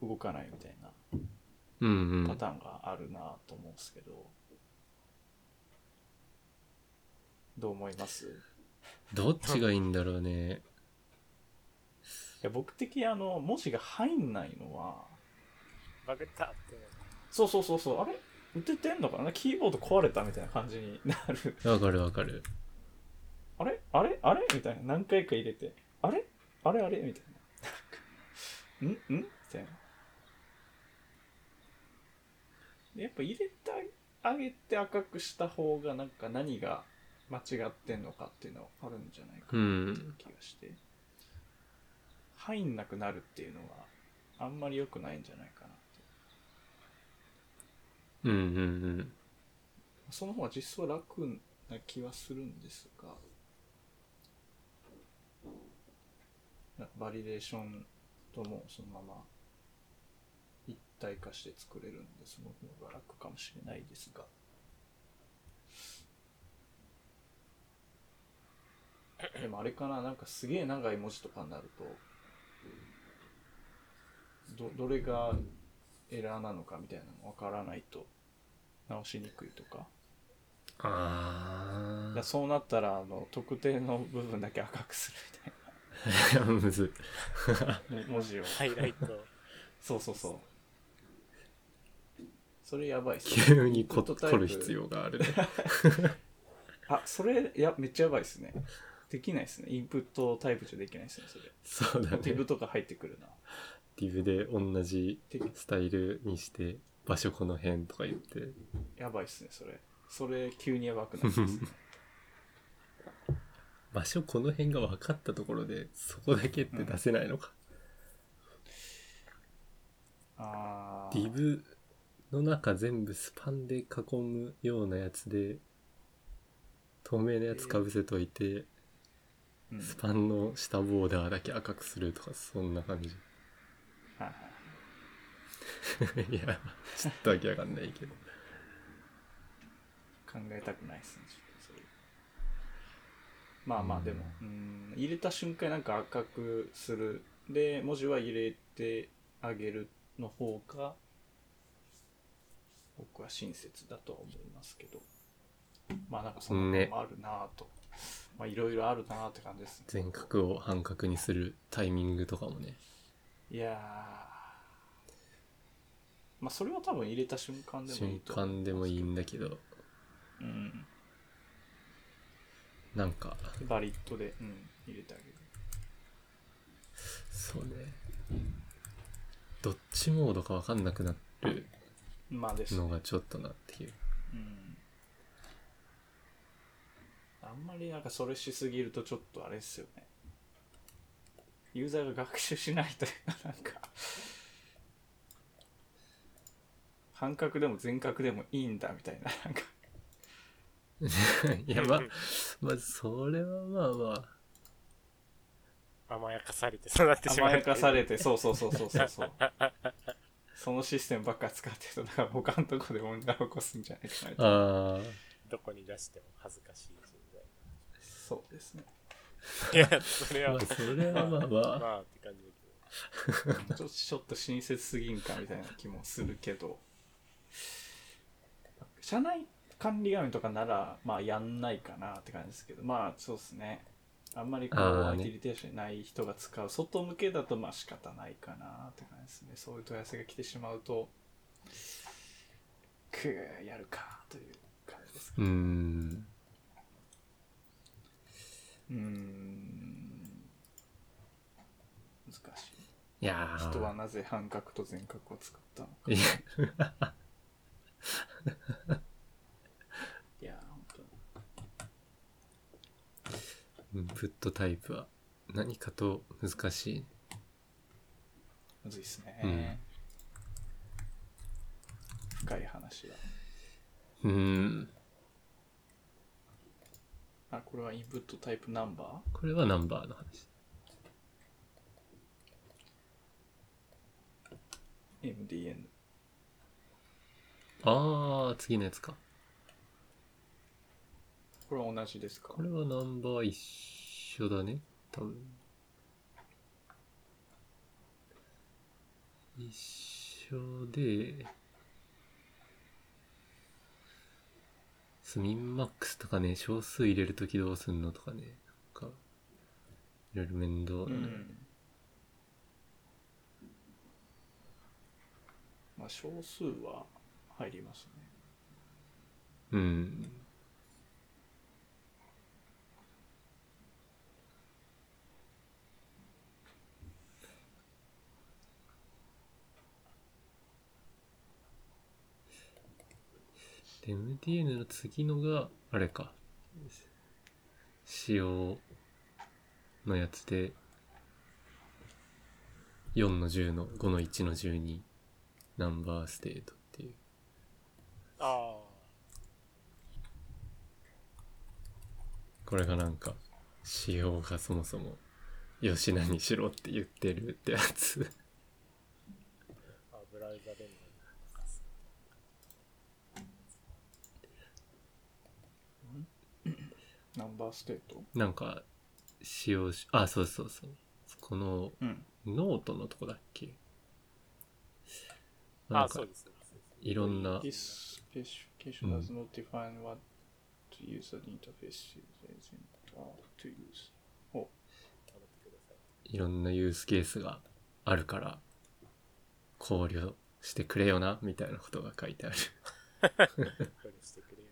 動かないみたいなパターンがあるなと思うんですけど、どう思います？いどっちがいいんだろうね。や僕的にあの文字が入んないのはバグったって。そうそうそうそう。あれ？打ててんのかな？キーボード壊れたみたいな感じになる。わかるわかる。あれ？あれ？あれ？みたいな。何回か入れて。あれ？あれ？あれ？みたいな。んん？みたいな。でやっぱ入れてあげて赤くした方がなんか何が間違ってんのかっていうのはあるんじゃないかうなっていうん気がして、入んなくなるっていうのはあんまり良くないんじゃないか。うんうんうんその方が実装は楽な気はするんですがなバリデーションともそのまま一体化して作れるんでその方が楽かもしれないですが。でもあれかな、なんかすげえ長い文字とかになると、ど、どれがエラーなのかみたいなのわからないと、直しにくいとか。あそうなったら、あの、特定の部分だけ赤くする。みたいな。<laughs> <laughs> 文字を。ハイライト。<laughs> そうそうそう。それやばいっす急にこインプットタイプ凝る必要があるね。あ、それ、いや、めっちゃやばいっすね。できないっすね。インプットタイプじゃできないっすね、それ。そうだね。ディブとか入ってくるな。ディブで同じでスタイルにして、場所この辺とか言って。やばいっすね、それ。それ、急にやばくなりますね。場所この辺が分かったところで、そこだけって出せないのか？あディブの中全部スパンで囲むようなやつで、透明なやつかぶせといて、うん、スパンの下ボーダーだけ赤くするとか、そんな感じ。は <laughs> いや、ちょっとわけわかんないけど。考えたくないっすね、ちょっとそれ。まあまあ、でも、うん、入れた瞬間なんか赤くする。で、文字は入れてあげるの方が、僕は親切だとは思いますけど。まあなんかそんなのもあるなぁと。まあいろいろあるなぁって感じですね。全角を半角にするタイミングとかもね。いやーまあそれは多分入れた瞬間でもい瞬い間でもいいんだけど、うん。なんか、バリットで、うん、入れてあげる。そうね。どっちモードかわかんなくなるまあですねのがちょっとなっていう。うん。あんまりなんかそれしすぎるとちょっとあれですよね。ユーザーが学習しないというか、なんか、半角でも全角でもいいんだみたいな、<laughs> なんか、いや、まあ、まあ、それはまあまあ、甘やかされて育ってしまう。甘やかされて、そうそうそうそうそうそう。そのシステムばっか使ってると、だから他のとこで問題を起こすんじゃないかなと。ああ、どこに出しても恥ずかしい存そうですね。在。いや、それはまあ、、それはまあまあ、まあって感じだけど。ちょちょっと親切すぎんかみたいな気もするけど社内管理画面とかならまあやんないかなって感じですけどまあそうですね。あんまりこうアクティビテーションない人が使う外向けだとまあ仕方ないかなって感じですね。そういう問い合わせが来てしまうとくーやるかという感じですかうーん、うーん。難しい。いやー。人はなぜ半角と全角を使ったのか <laughs> いや、本当に。インプットタイプは何かと難しい。むずいっすね、うん。深い話はうーん、あこれはインプットタイプナンバこれはナンバーの話。ー MDN ああ、次のやつか。これは同じですか？これはナンバー一緒だね。多分。一緒で、スミンマックスとかね、少数入れるときどうすんのとかね、なんか、いろいろ面倒うだね。んまあ少数は入りますねうん。で MDN の次のが、あれか。仕様のやつで、4の10の5の1の12ナンバーステートっていう。あこれがなんか、仕様がそもそも、吉名にしろって言ってるってやつ。あ、あブラウザでもナンバーステート？なんか、使用し、あ、そうそうそう。このうん。ノートのとこだっけ？あなんかそうですそうですいろんな、This specification does not define what user interface is to use. お頑張ってくださいいろんな use case があるから、考慮してくれよな、みたいなことが書いてある。これしてくれよ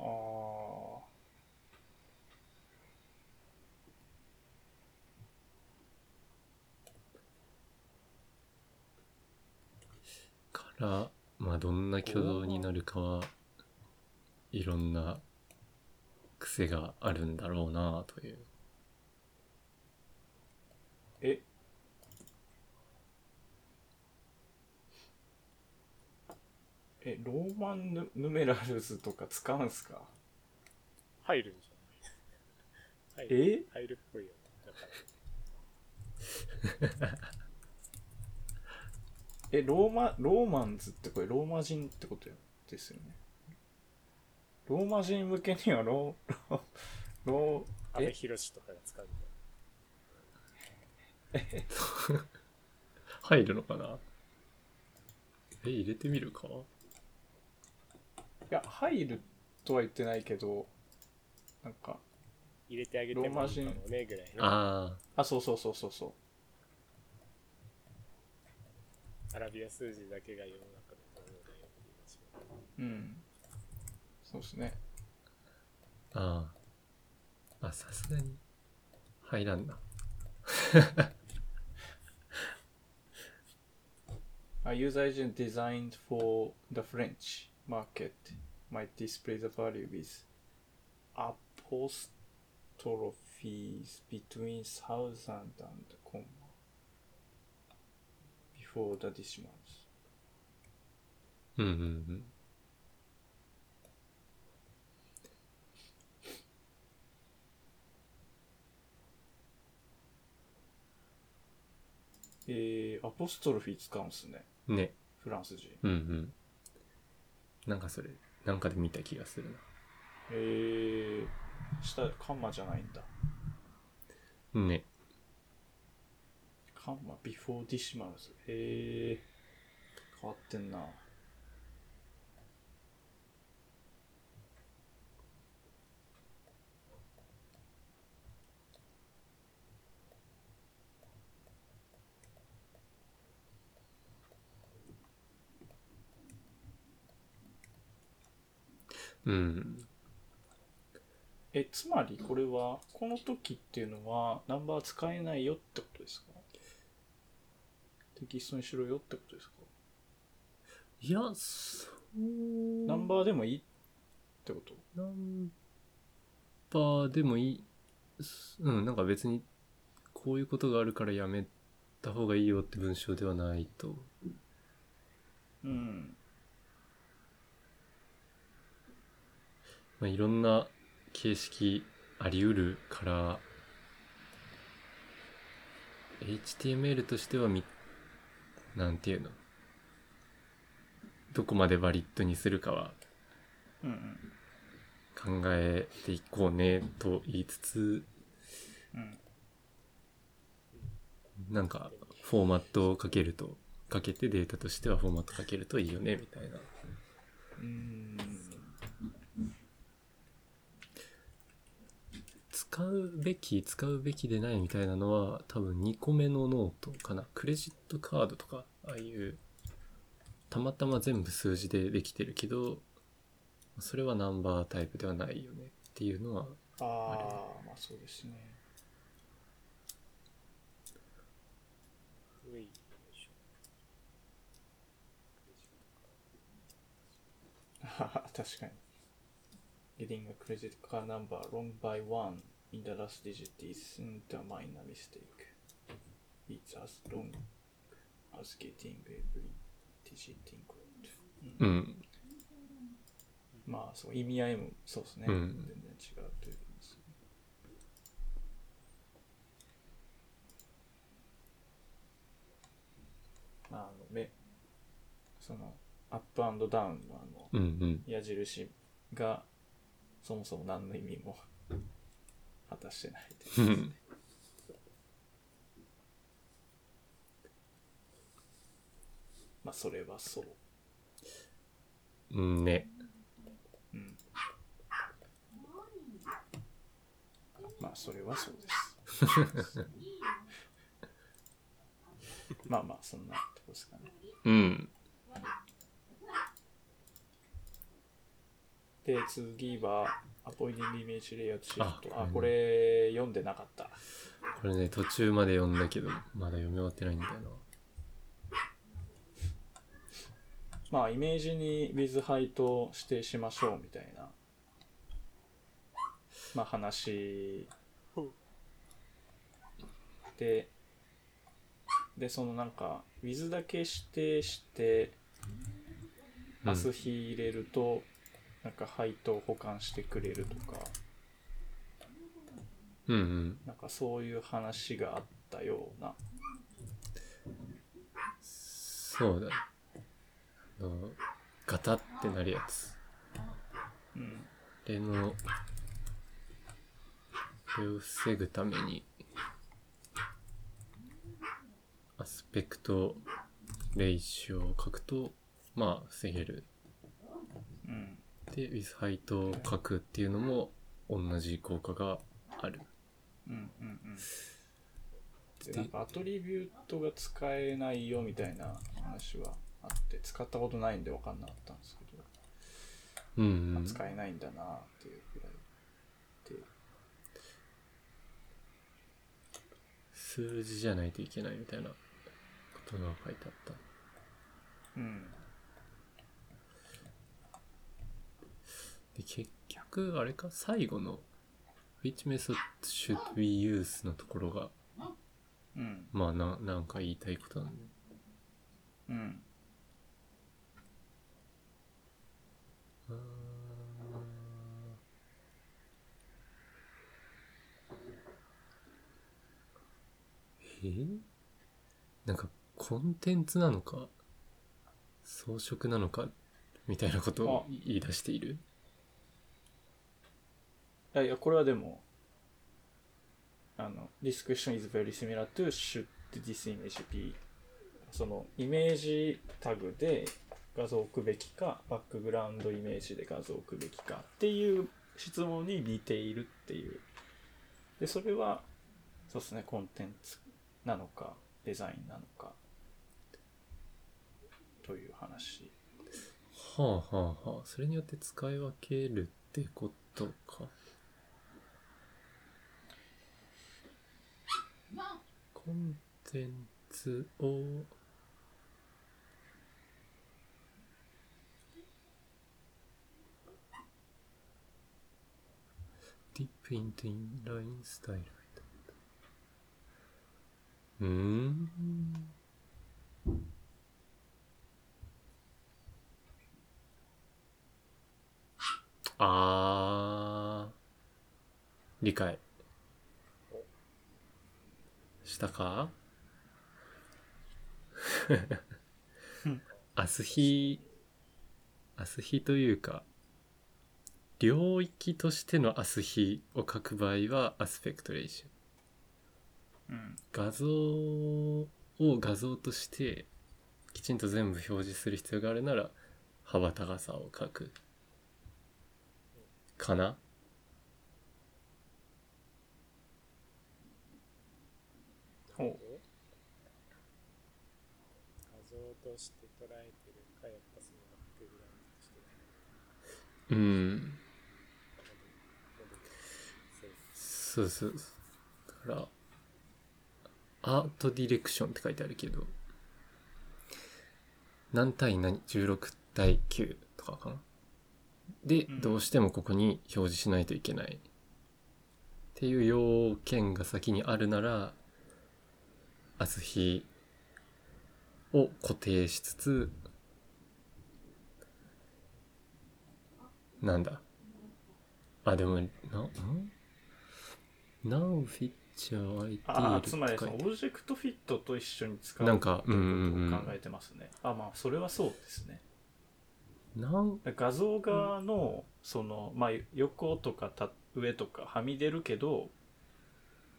ああ。から、まあどんな挙動になるかは、いろんな癖があるんだろうな、という。え？え、 Roman ヌ numerals とか使うんすか？入るんじゃない？入るえ？入るっぽいよ。ねだからえ、ローマ、 Romans ってこれローマ人ってことですよね。ローマ人向けにはロー、<laughs> ロー、ロ阿部え寛とかが使う入るのかな？え、入れてみるか？いや、入るとは言ってないけど、なんか、入れてあげてもいいかもねぐらいの。ああ、そうそうそうそうそう。アラビア数字だけが世の中のものだよっていう話うん。そうですね。あ、ああ。あ、さすがに入らんな。A user agent designed for the French market might display the value with apostrophes between thousand and comma before the decimals. うんうんうん。えー、アポストロフィー使うんすね。ね。フランス人。うんうん。なんかそれ、なんかで見た気がするな。えー、下、カンマじゃないんだ。ね。カンマ、before decimals。えー、変わってんな。うん。え、つまりこれは、この時っていうのは、ナンバー使えないよってことですか？テキストにしろよってことですか？いや、そう。ナンバーでもいいってこと？ナンバーでもいい。うん、なんか別に、こういうことがあるからやめた方がいいよって文章ではないと。うん。まあ、いろんな形式あり得るから、HTML としてはみ、なんていうの？どこまでバリッドにするかは。考えていこうねと言いつつ、うん。なんかフォーマットをかけると、かけてデータとしてはフォーマットかけるといいよねみたいな。うん。使うべき、使うべきでないみたいなのは多分2個目のノートかな。クレジットカードとか、ああいう、たまたま全部数字でできてるけど、それは number type ではないよねっていうのは、ああ、まあそうですね。ういよいし確かに。Getting a credit card number wrong by one In the last digit isn't a minor mistake. It's as long as getting every digit incorrect. うん。まあ、そう、意味合いもそうですね。うん、全然違うということですね。まあ、あの、目、その、アップダウンのあの、うんうん、矢印が、そもそも何の意味も果たしてないといううん。まあそれはそう。うんね。うん。まあそれはそうです。<laughs> まあまあそんなとこですかね。うん。で次はアポインティングイメージレイアウトシフトああこれ読んでなかった。これね、途中まで読んだけど、まだ読み終わってないんだよな。まあイメージに with ハイト指定しましょうみたいな。まあ話。ででそのなんか with だけ指定してうん。明日日入れると、なんか配当を保管してくれるとかうんうん。なんかそういう話があったようなそうだのガタってなるやつ。うんあれの、これを防ぐために、アスペクトレイシオを書くと、まあ、防げる。うんで、with ハイトを書くっていうのも、同じ効果がある。うんうんうんでなんかアトリビュートが使えないよみたいな話はあって使ったことないんで分かんなかったんですけど、うんうん。使えないんだなっていうくらいで数字じゃないといけないみたいなことが書いてあった。うんで結局あれか最後の which method should we use のところがうん。まあななんか言いたいことなんで。うんあーえ？なんかコンテンツなのか？装飾なのか？みたいなことを言い出している？いやいやこれはでもあの This question is very similar to should this image be そのイメージタグで画像を置くべきかバックグラウンドイメージで画像を置くべきかっていう質問に似ているっていう。でそれはそうですねコンテンツなのかデザインなのか。という話です。はあはあはあ。それによって使い分けるってことか。コンテンツをディップイントインラインスタイルうん。あー。理解。したか？アスヒアスヒというか領域としてのアスヒを書く場合はアスペクトレーション。うん。画像を画像としてきちんと全部表示する必要があるなら幅高さを書く。かなほう画像として捉えてるか、やっぱそのバックグラウンドとして。うん。そうそう。だからアートディレクションって書いてあるけど何対何16対9とかかな。で、うんどうしてもここに表示しないといけない。っていう要件が先にあるならアスヒを固定しつつなんだ？あでもな、ん？Now which じゃあ IT ああつまりそのオブジェクトフィットと一緒に使うなんかううんうん。考えてますね、あまあそれはそうですね。なん？画像側のその、まあ、横とかた上とかはみ出るけど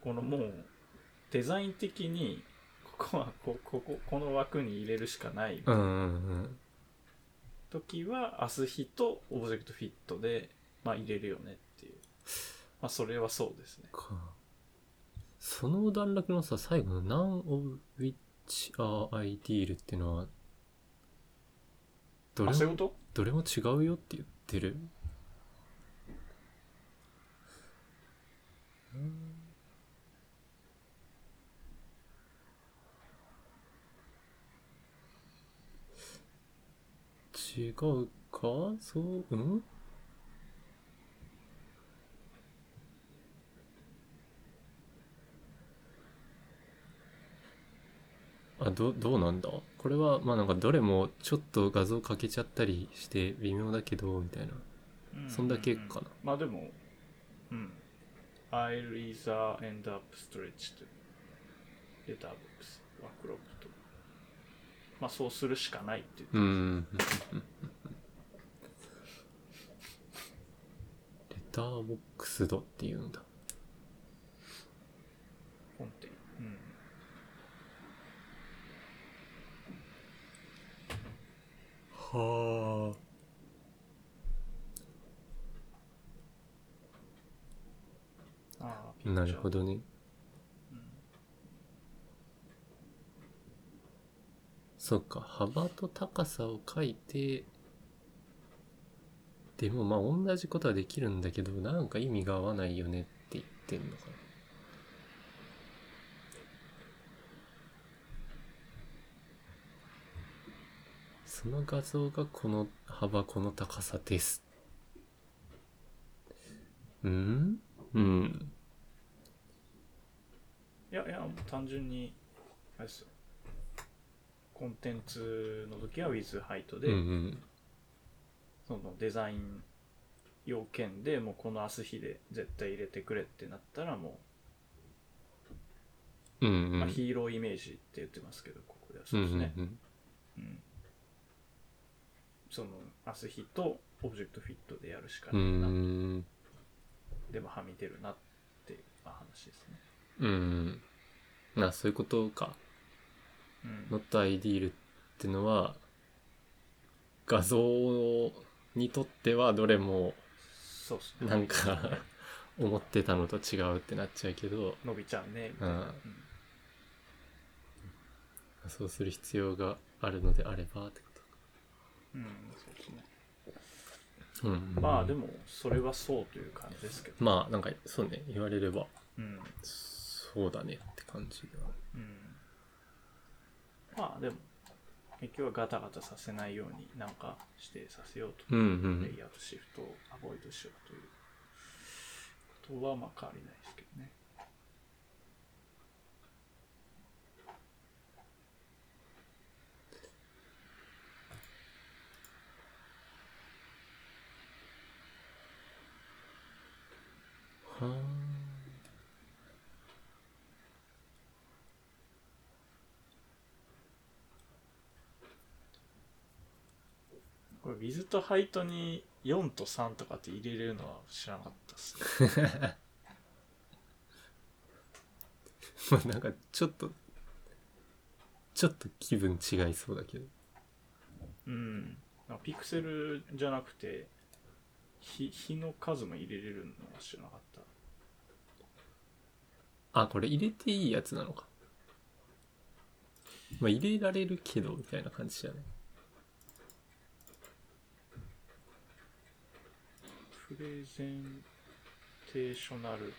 このもうデザイン的にここはここここの枠に入れるしかない。うんうんうん。時はアスヒとオブジェクトフィットで、まあ、入れるよねっていう、まあ、それはそうですね。か。その段落のさ最後の None of which are ideal っていうのはどれもあそういうこと？どれも違うよって言ってる？違うか？そう？うん？あどどうなんだ？これはまあなんかどれもちょっと画像欠けちゃったりして微妙だけどみたいな。そんだけかな。まあでもうん。I'll either end up stretched データボックス。ワークロップとまあそうするしかないっていう。うーん。レターボックスドっていうんだ。本店。うん。はあ。あなるほどねそっか。幅と高さを書いてでもまあ同じことはできるんだけどなんか意味が合わないよねって言ってんのかな。その画像がこの幅この高さです。うん？うん。いやいや単純にあれですよコンテンツの時は with height で、うんうん。そのデザイン要件でもうこのアス比で絶対入れてくれってなったらもうんうう、ん。まあ、ヒーローイメージって言ってますけどここではうそうんですね、うんうんそのアス比とオブジェクトフィットでやるしかうないな、ん。でもはみ出るなっていう、まあ、話ですね。うん。なそういうことか。うん、not ideal ってのは画像にとってはどれもなんか思ってたのと違うってなっちゃうけど。伸びちゃうねみたいな、うん。うん。そうする必要があるのであればってこうんそうですね。とうん。まあでもそれはそうという感じですけど、まあなんかそうね言われれば。うん。そうだねって感じではうん、まあでも結局はガタガタさせないようになんか指定させようと、うんうん。レイアウトシフトをアボイドしようということはまあ変わりないですけどね。はあこれウィズとハイトに4と3とかって入れれるのは知らなかったですね。<laughs> まあなんかちょっとちょっと気分違いそうだけど。うん。ピクセルじゃなくて日日の数も入れれるのは知らなかった。あこれ入れていいやつなのか。まあ入れられるけどみたいな感じじゃない？プレゼンテーショナル。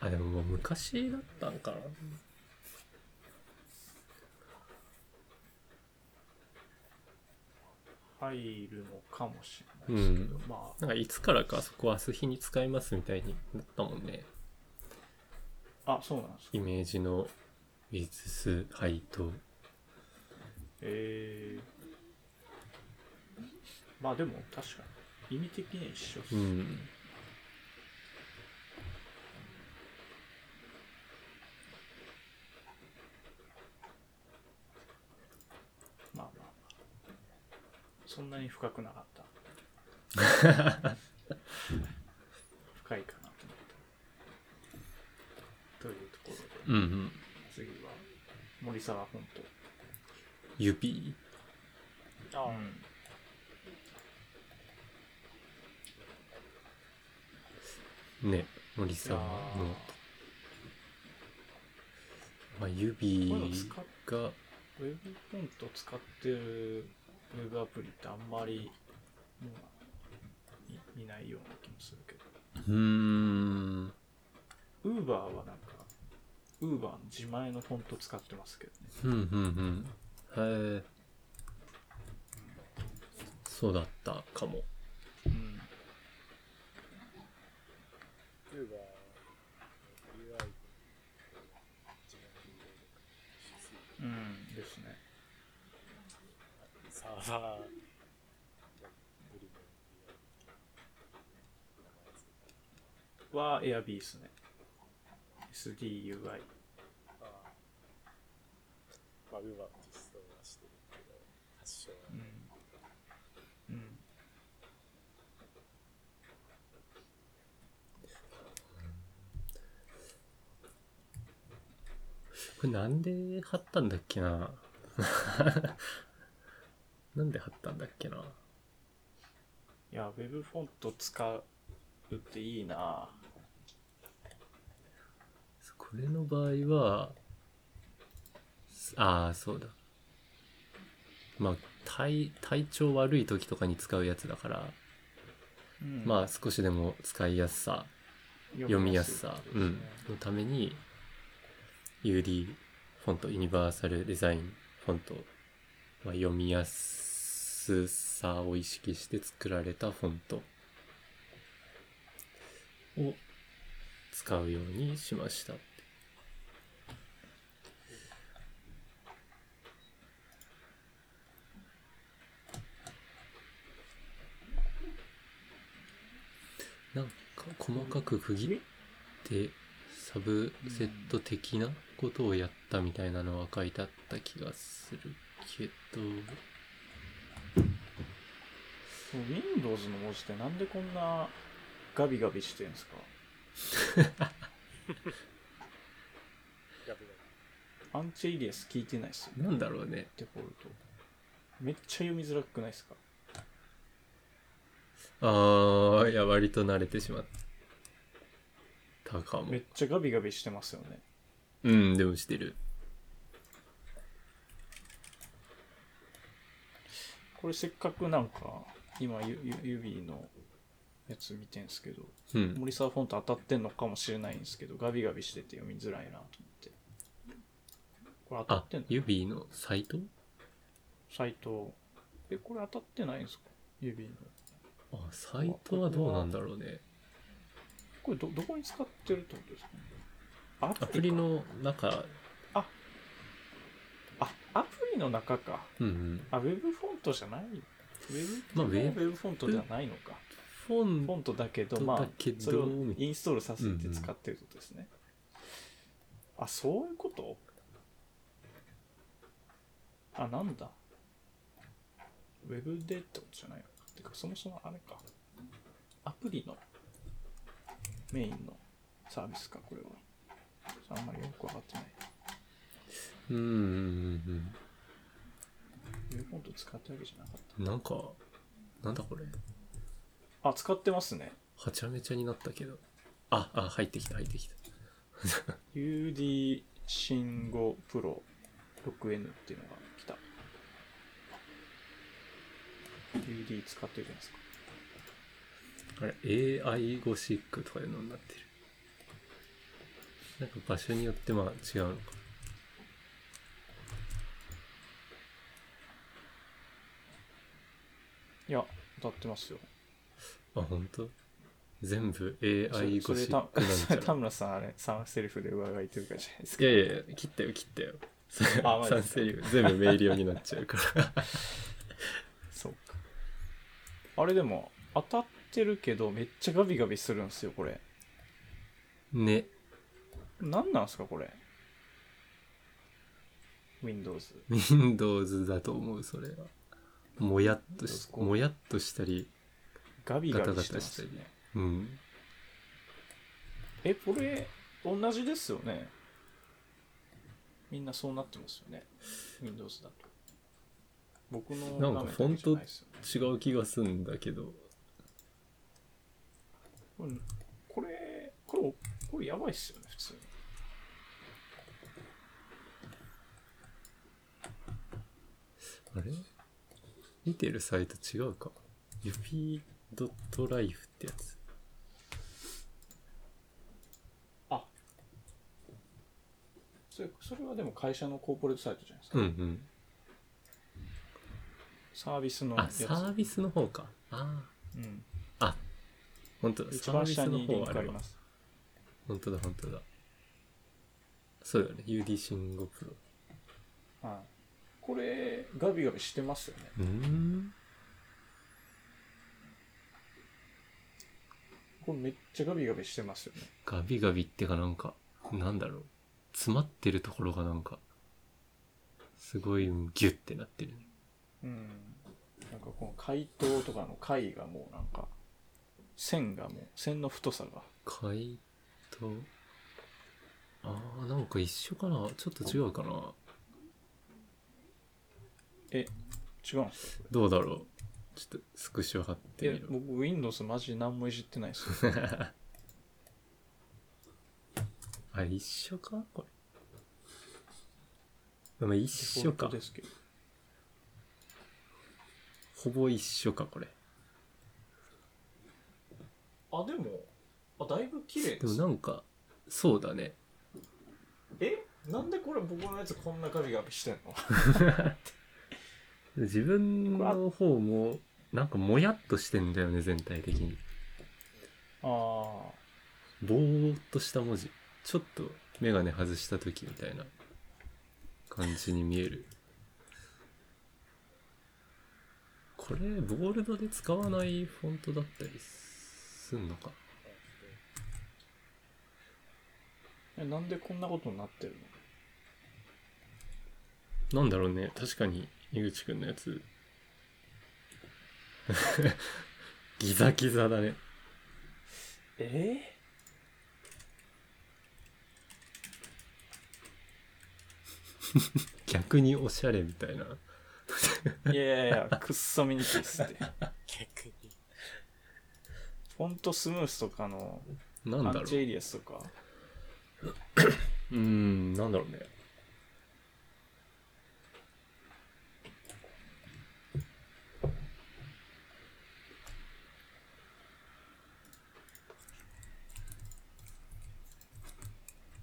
あでももう昔だったんかな。入るのかもしれないですけど、まなんかいつからかそこは明日日に使いますみたいになったもんねああそうなんですか。イメージのウィズスハイト。えー、まあでも確かに意味的には一緒っす。うん。まあまあまあ。そんなに深くなかった。<laughs> 深いかなと思ったというところで、うんうん。次は森沢本島指ああ、ね、森さんのまあ、こ指が、ウェブフォント使ってるウェブアプリってあんまり。もうい見ないような気もするけど。うーん。ウーバーはなんかウーバーの自前のフォント使ってますけどね。うんうんうん。へえ。そうだったかも。うん。ウーバーうん。ですね。サーバー。は Airb ですね。SDUI まあ、ウーバーの実装はしてるけど、発祥はうん。うん。これなん。で貼ったん。だっけななん。で貼ったん。だっけないやウェブフォント使うっていいなこれの場合は、ああ、そうだ。まあ、体、体調悪い時とかに使うやつだから、うん。まあ少しでも使いやすさ、読みやすさ、うん、のために UD フォント、ユニバーサルデザインフォント、まあ、読みやすさを意識して作られたフォント。を使うようにしました。なんか細かく区切ってサブセット的なことをやったみたいなのは書いてあった気がするけど。Windows の文字ってなんでこんなガビガビしてんすか？<laughs> アンチエイリアス聞いてないっすよなんだろうね。デフォルトめっちゃ読みづらくないですか？あーいや割と慣れてしまったかも。めっちゃガビガビしてますよね。うんでもしてる。これせっかくなんか今ゆゆ指のやつ見てんすけどうん。森沢フォント当たってんのかもしれないんですけどガビガビしてて読みづらいなと思って。これ当たあってんの指のサイト？サイト。えこれ当たってないんですか？指のあサイトはどうなんだろうね。これどどこに使ってるってことですかね？アアプリの中。あアプリの中か。うんうん。あウェブフォントじゃない？ウェブ,、まあウェブ。ウェブフォントではないのか。フォンフォントだけどまあそれをインストールさせて使ってるってことですね、あそういうこと？あなんだ。ウェブでってことじゃないの？てかそもそもあれか。アプリのメインのサービスかこれは。あんまりよくわかってない。うんうんうんウェブフォント使ってるわけじゃなかっうんなんかなんだこれ。たあ使ってますね。はちゃめちゃになったけど。ああ入ってきた入ってきた。UD 信号プロ 6N っていうのが来た UD 使ってるじゃないですか。あれ AI ゴシックとかいうのになってる。なんか場所によってまあ違うのか。いや当たってますよ。あ本当？全部そ AI ゴシックなんそれたそれ <laughs> 田ちゃう村さんあれサンセルフで上書いてるからじゃないですかいやいや切ったよ切ったよ。あマジサンセリウム全部メイリオになっちゃうから <laughs> あれでも当たってるけどめっちゃガビガビするんですよこれ。ね。何なんすかこれ。Windows Windows だと思うそれは。もやっとし Windows もやっとしたりガビガビしてますよガタガねうん。えこれ同じですよね。みんなそうなってますよね。Windows だと僕のなんか画面だけじゃないですよね。違う気がするんだけど。これこれこれやばいっすよね普通に。あれ？見てるサイト違うか？ユピードットライフってやつ。あ。それそれはでも会社のコーポレートサイトじゃないですか、うんうんサービスのやあつサービスの方か。あうん、ああ本当だ。一サービスの番下にリン方あります。本当だ本当だ。そうだよね。UD 信号プロ。はい、これガビガビしてますよね。うーん。これめっちゃガビガビしてますよね。ガビガビってかなんかなんだろう。詰まってるところがなんかすごいギュッてなってる。ねうん。なんかこの回答とかの回がもうなんか線がもう線の太さが。回答？あーなんか一緒かな？ちょっと違うかな？え違うんですどうだろう？ちょっとスクショ貼ってみろ。れいや僕 Windows マジ何もいじってないですよ。<laughs> あ一緒か？これ。まあ一緒か。ですけどほぼ一緒かこれ。あでもあだいぶ綺麗でですもなんかそうだね。え？なんでこれ僕のやつこんなガビガビしてんの？<laughs> 自分の方もなんかもやっとしてんだよね全体的に。ああぼーっとした文字。ちょっと眼鏡外した時みたいな感じに見えるこれボールドで使わないフォントだったりすんのか？えなんでこんなことになってるなんだろうね。確かに井口くんのやつ。<laughs> ギザギザだね。のえ？<laughs> 逆におしゃれみたいな。ー、いやいやいやくっそ見にくいっすって。逆に。フォントスムースとかのなんだろアンチエリアスとか。うんなんだろうね。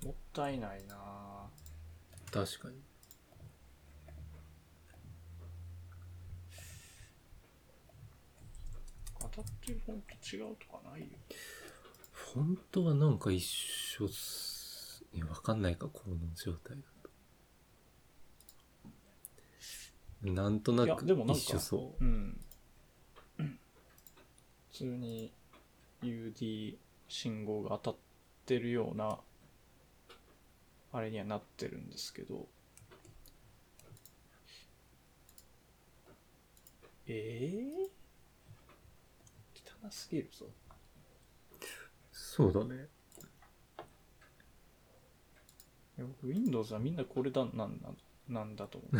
もったいないな確かに当たってるフォント違うとかないよ。フォントはなんか一緒っす。ねわかんないかこの状態だと。なんとないやくでもなんか一緒そう。んうん。普通に UD 信号が当たってるようなあれにはなってるんですけど。ええ汚すぎるぞそうだねいや僕 Windows はみんな。これだな。んな。んな。んだと思う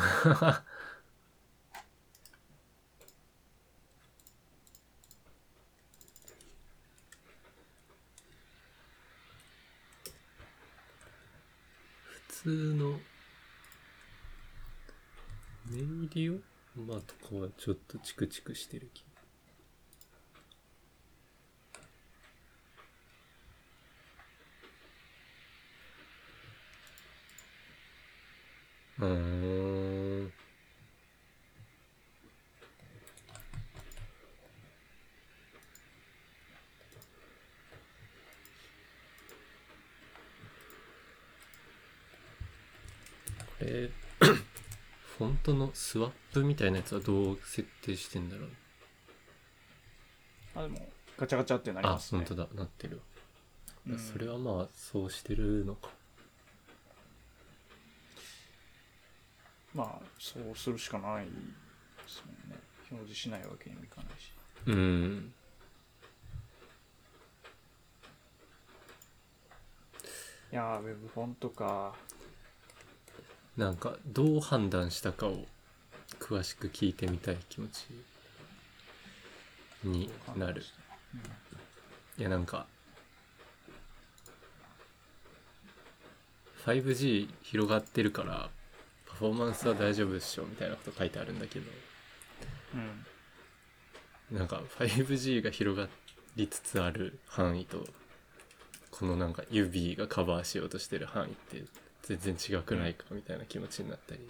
普通のメイリオまあとかはちょっとチクチクしてる気うーんこれフォントのスワップみたいなやつはどう設定してんだろう？あでもガチャガチャってなりあますね。本当だ。なってる。わ、うん。それはまあそうしてるのか。まあそうするしかないですもんね。表示しないわけにもいかないし。うん。いやーウェブフォントか。なんかどう判断したかを詳しく聞いてみたい気持ちになる。い。やなんか 5G 広がってるからパフォーマンスは大丈夫っしょみたいなこと書いてあるんだけど。うん。なんか 5G が広がりつつある範囲とこのなんか指がカバーしようとしてる範囲って全然違くないかみたいな気持ちになったり。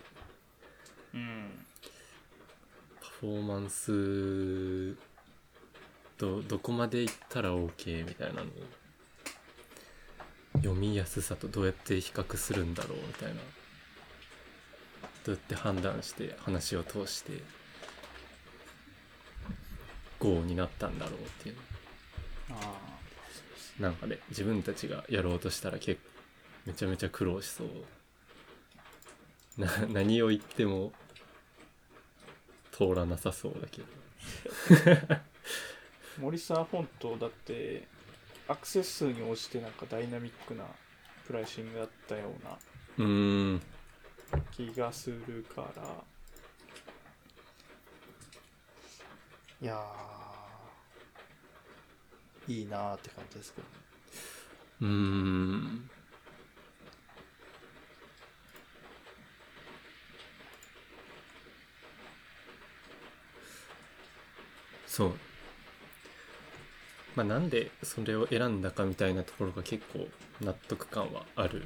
うん。パフォーマンスどどこまでいったら OK みたいなのを読みやすさとどうやって比較するんだろうみたいな。どうやって判断して話を通して GO になったんだろうっていう。なんかね自分たちがやろうとしたら結めちゃめちゃ苦労しそう。な <laughs> 何を言っても通らなさそうだけど。あ森沢フォントだってアクセス数に応じてなんかダイナミックなプライシングだったようなうーん。気がするから。いやーいいなーって感じですけどね。うーんそう。まあなんでそれを選んだかみたいなところが結構納得感はある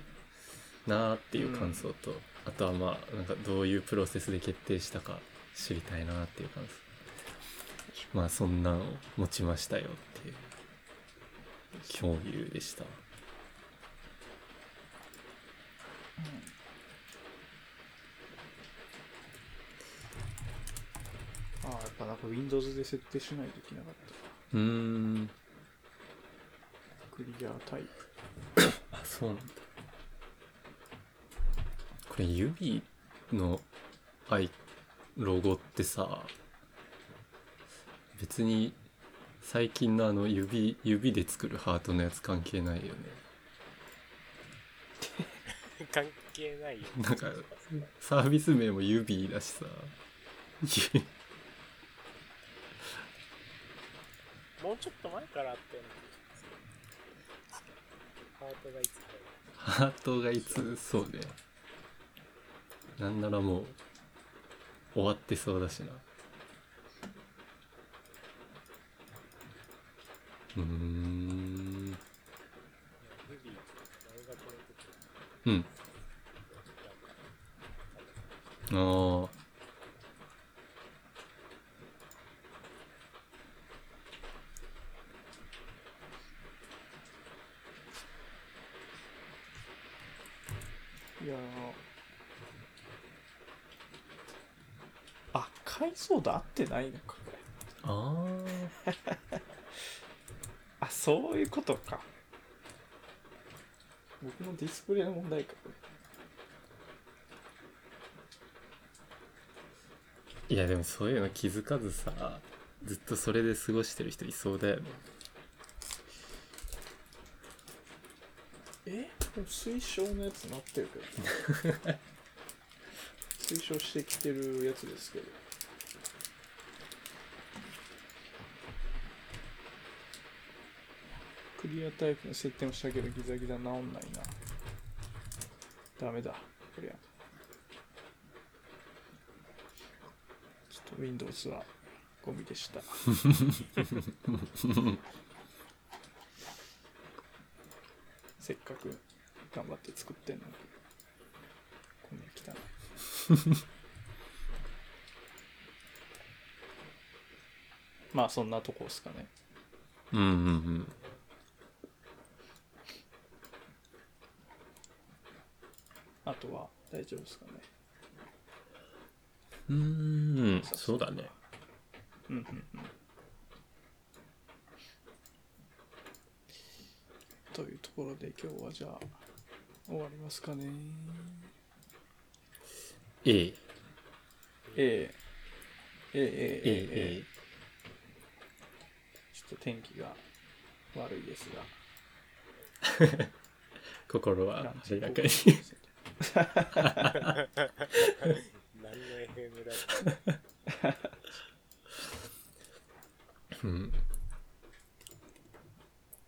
なーっていう感想と、あとはまあなんかどういうプロセスで決定したか知りたいなっていう感想。まあそんなんを持ちましたよっていう共有でしたああやっぱなんか Windows で設定しないといけなかった。うーん。クリアタイプあそうなんだ。これ指のアイロゴってさ別に最近のあの指指で作るハートのやつ関係ないよね。<laughs> 関係ないよ。なんかサービス名も指だしさゆもうちょっと前からあったよ。ハートがいつか。ハートがいつそうね。なんならもう終わってそうだしな。うん、うん。ああいやーあ解像度合ってないのかこれあ <laughs> あそういうことか。僕のディスプレイの問題か。こーいやでもそういうの気づかずさずっとそれで過ごしてる人いそうだよね。れえ？でも推奨のやつなってるけど。な <laughs> 推奨してきてるやつですけどリアタイプの設定もしたけどギザギザ治んないな。ダメだこりゃ。ちょっと Windows はゴミでした。<laughs> せっかく頑張って作ってんのに。こんな汚い。<laughs> まあそんなとこですかね。うんうんうんあとは大丈夫ですかね。うーんそうだね。うんうんうん。というところで今日はじゃあ終わりますかね。ええ。ええ。ええ A ええ A ちょっと天気が悪いですが。<laughs> 心は晴れやかに何の FM だろうん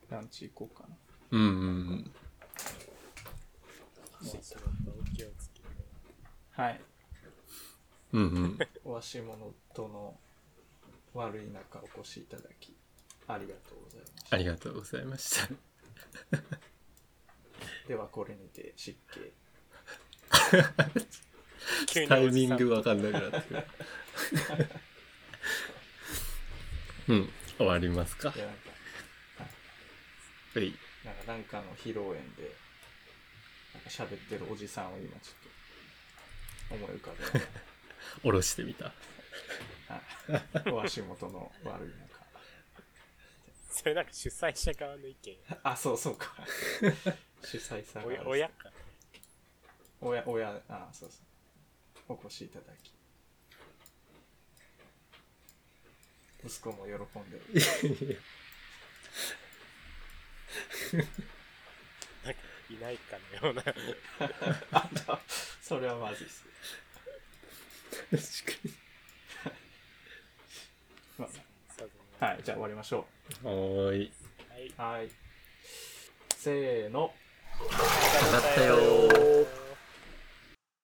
ランチ行こうかな。うんうん。う。仕事お気をつけて。はいうんうん。お足元の悪い中お越しいただきありがとうございましたありがとうございました。<laughs> ではこれにて失敬タイミングわかんなくなってくる。うん。終わりますか。はい。なんかなんかの披露宴でなんか喋ってるおじさんを今ちょっと思い浮かべ <laughs> 下ろしてみた。お足元の悪い中それなんか主催者側の意見。あそうそうか。主催さんおがや親か。親親あそうそう。お越しいただき。息子も喜んでる。なんかいないかのような。あそれはまずいっす。確か <laughs> まそうあはいじゃあ終わりましょにはーい。はい。せーの。上がったよー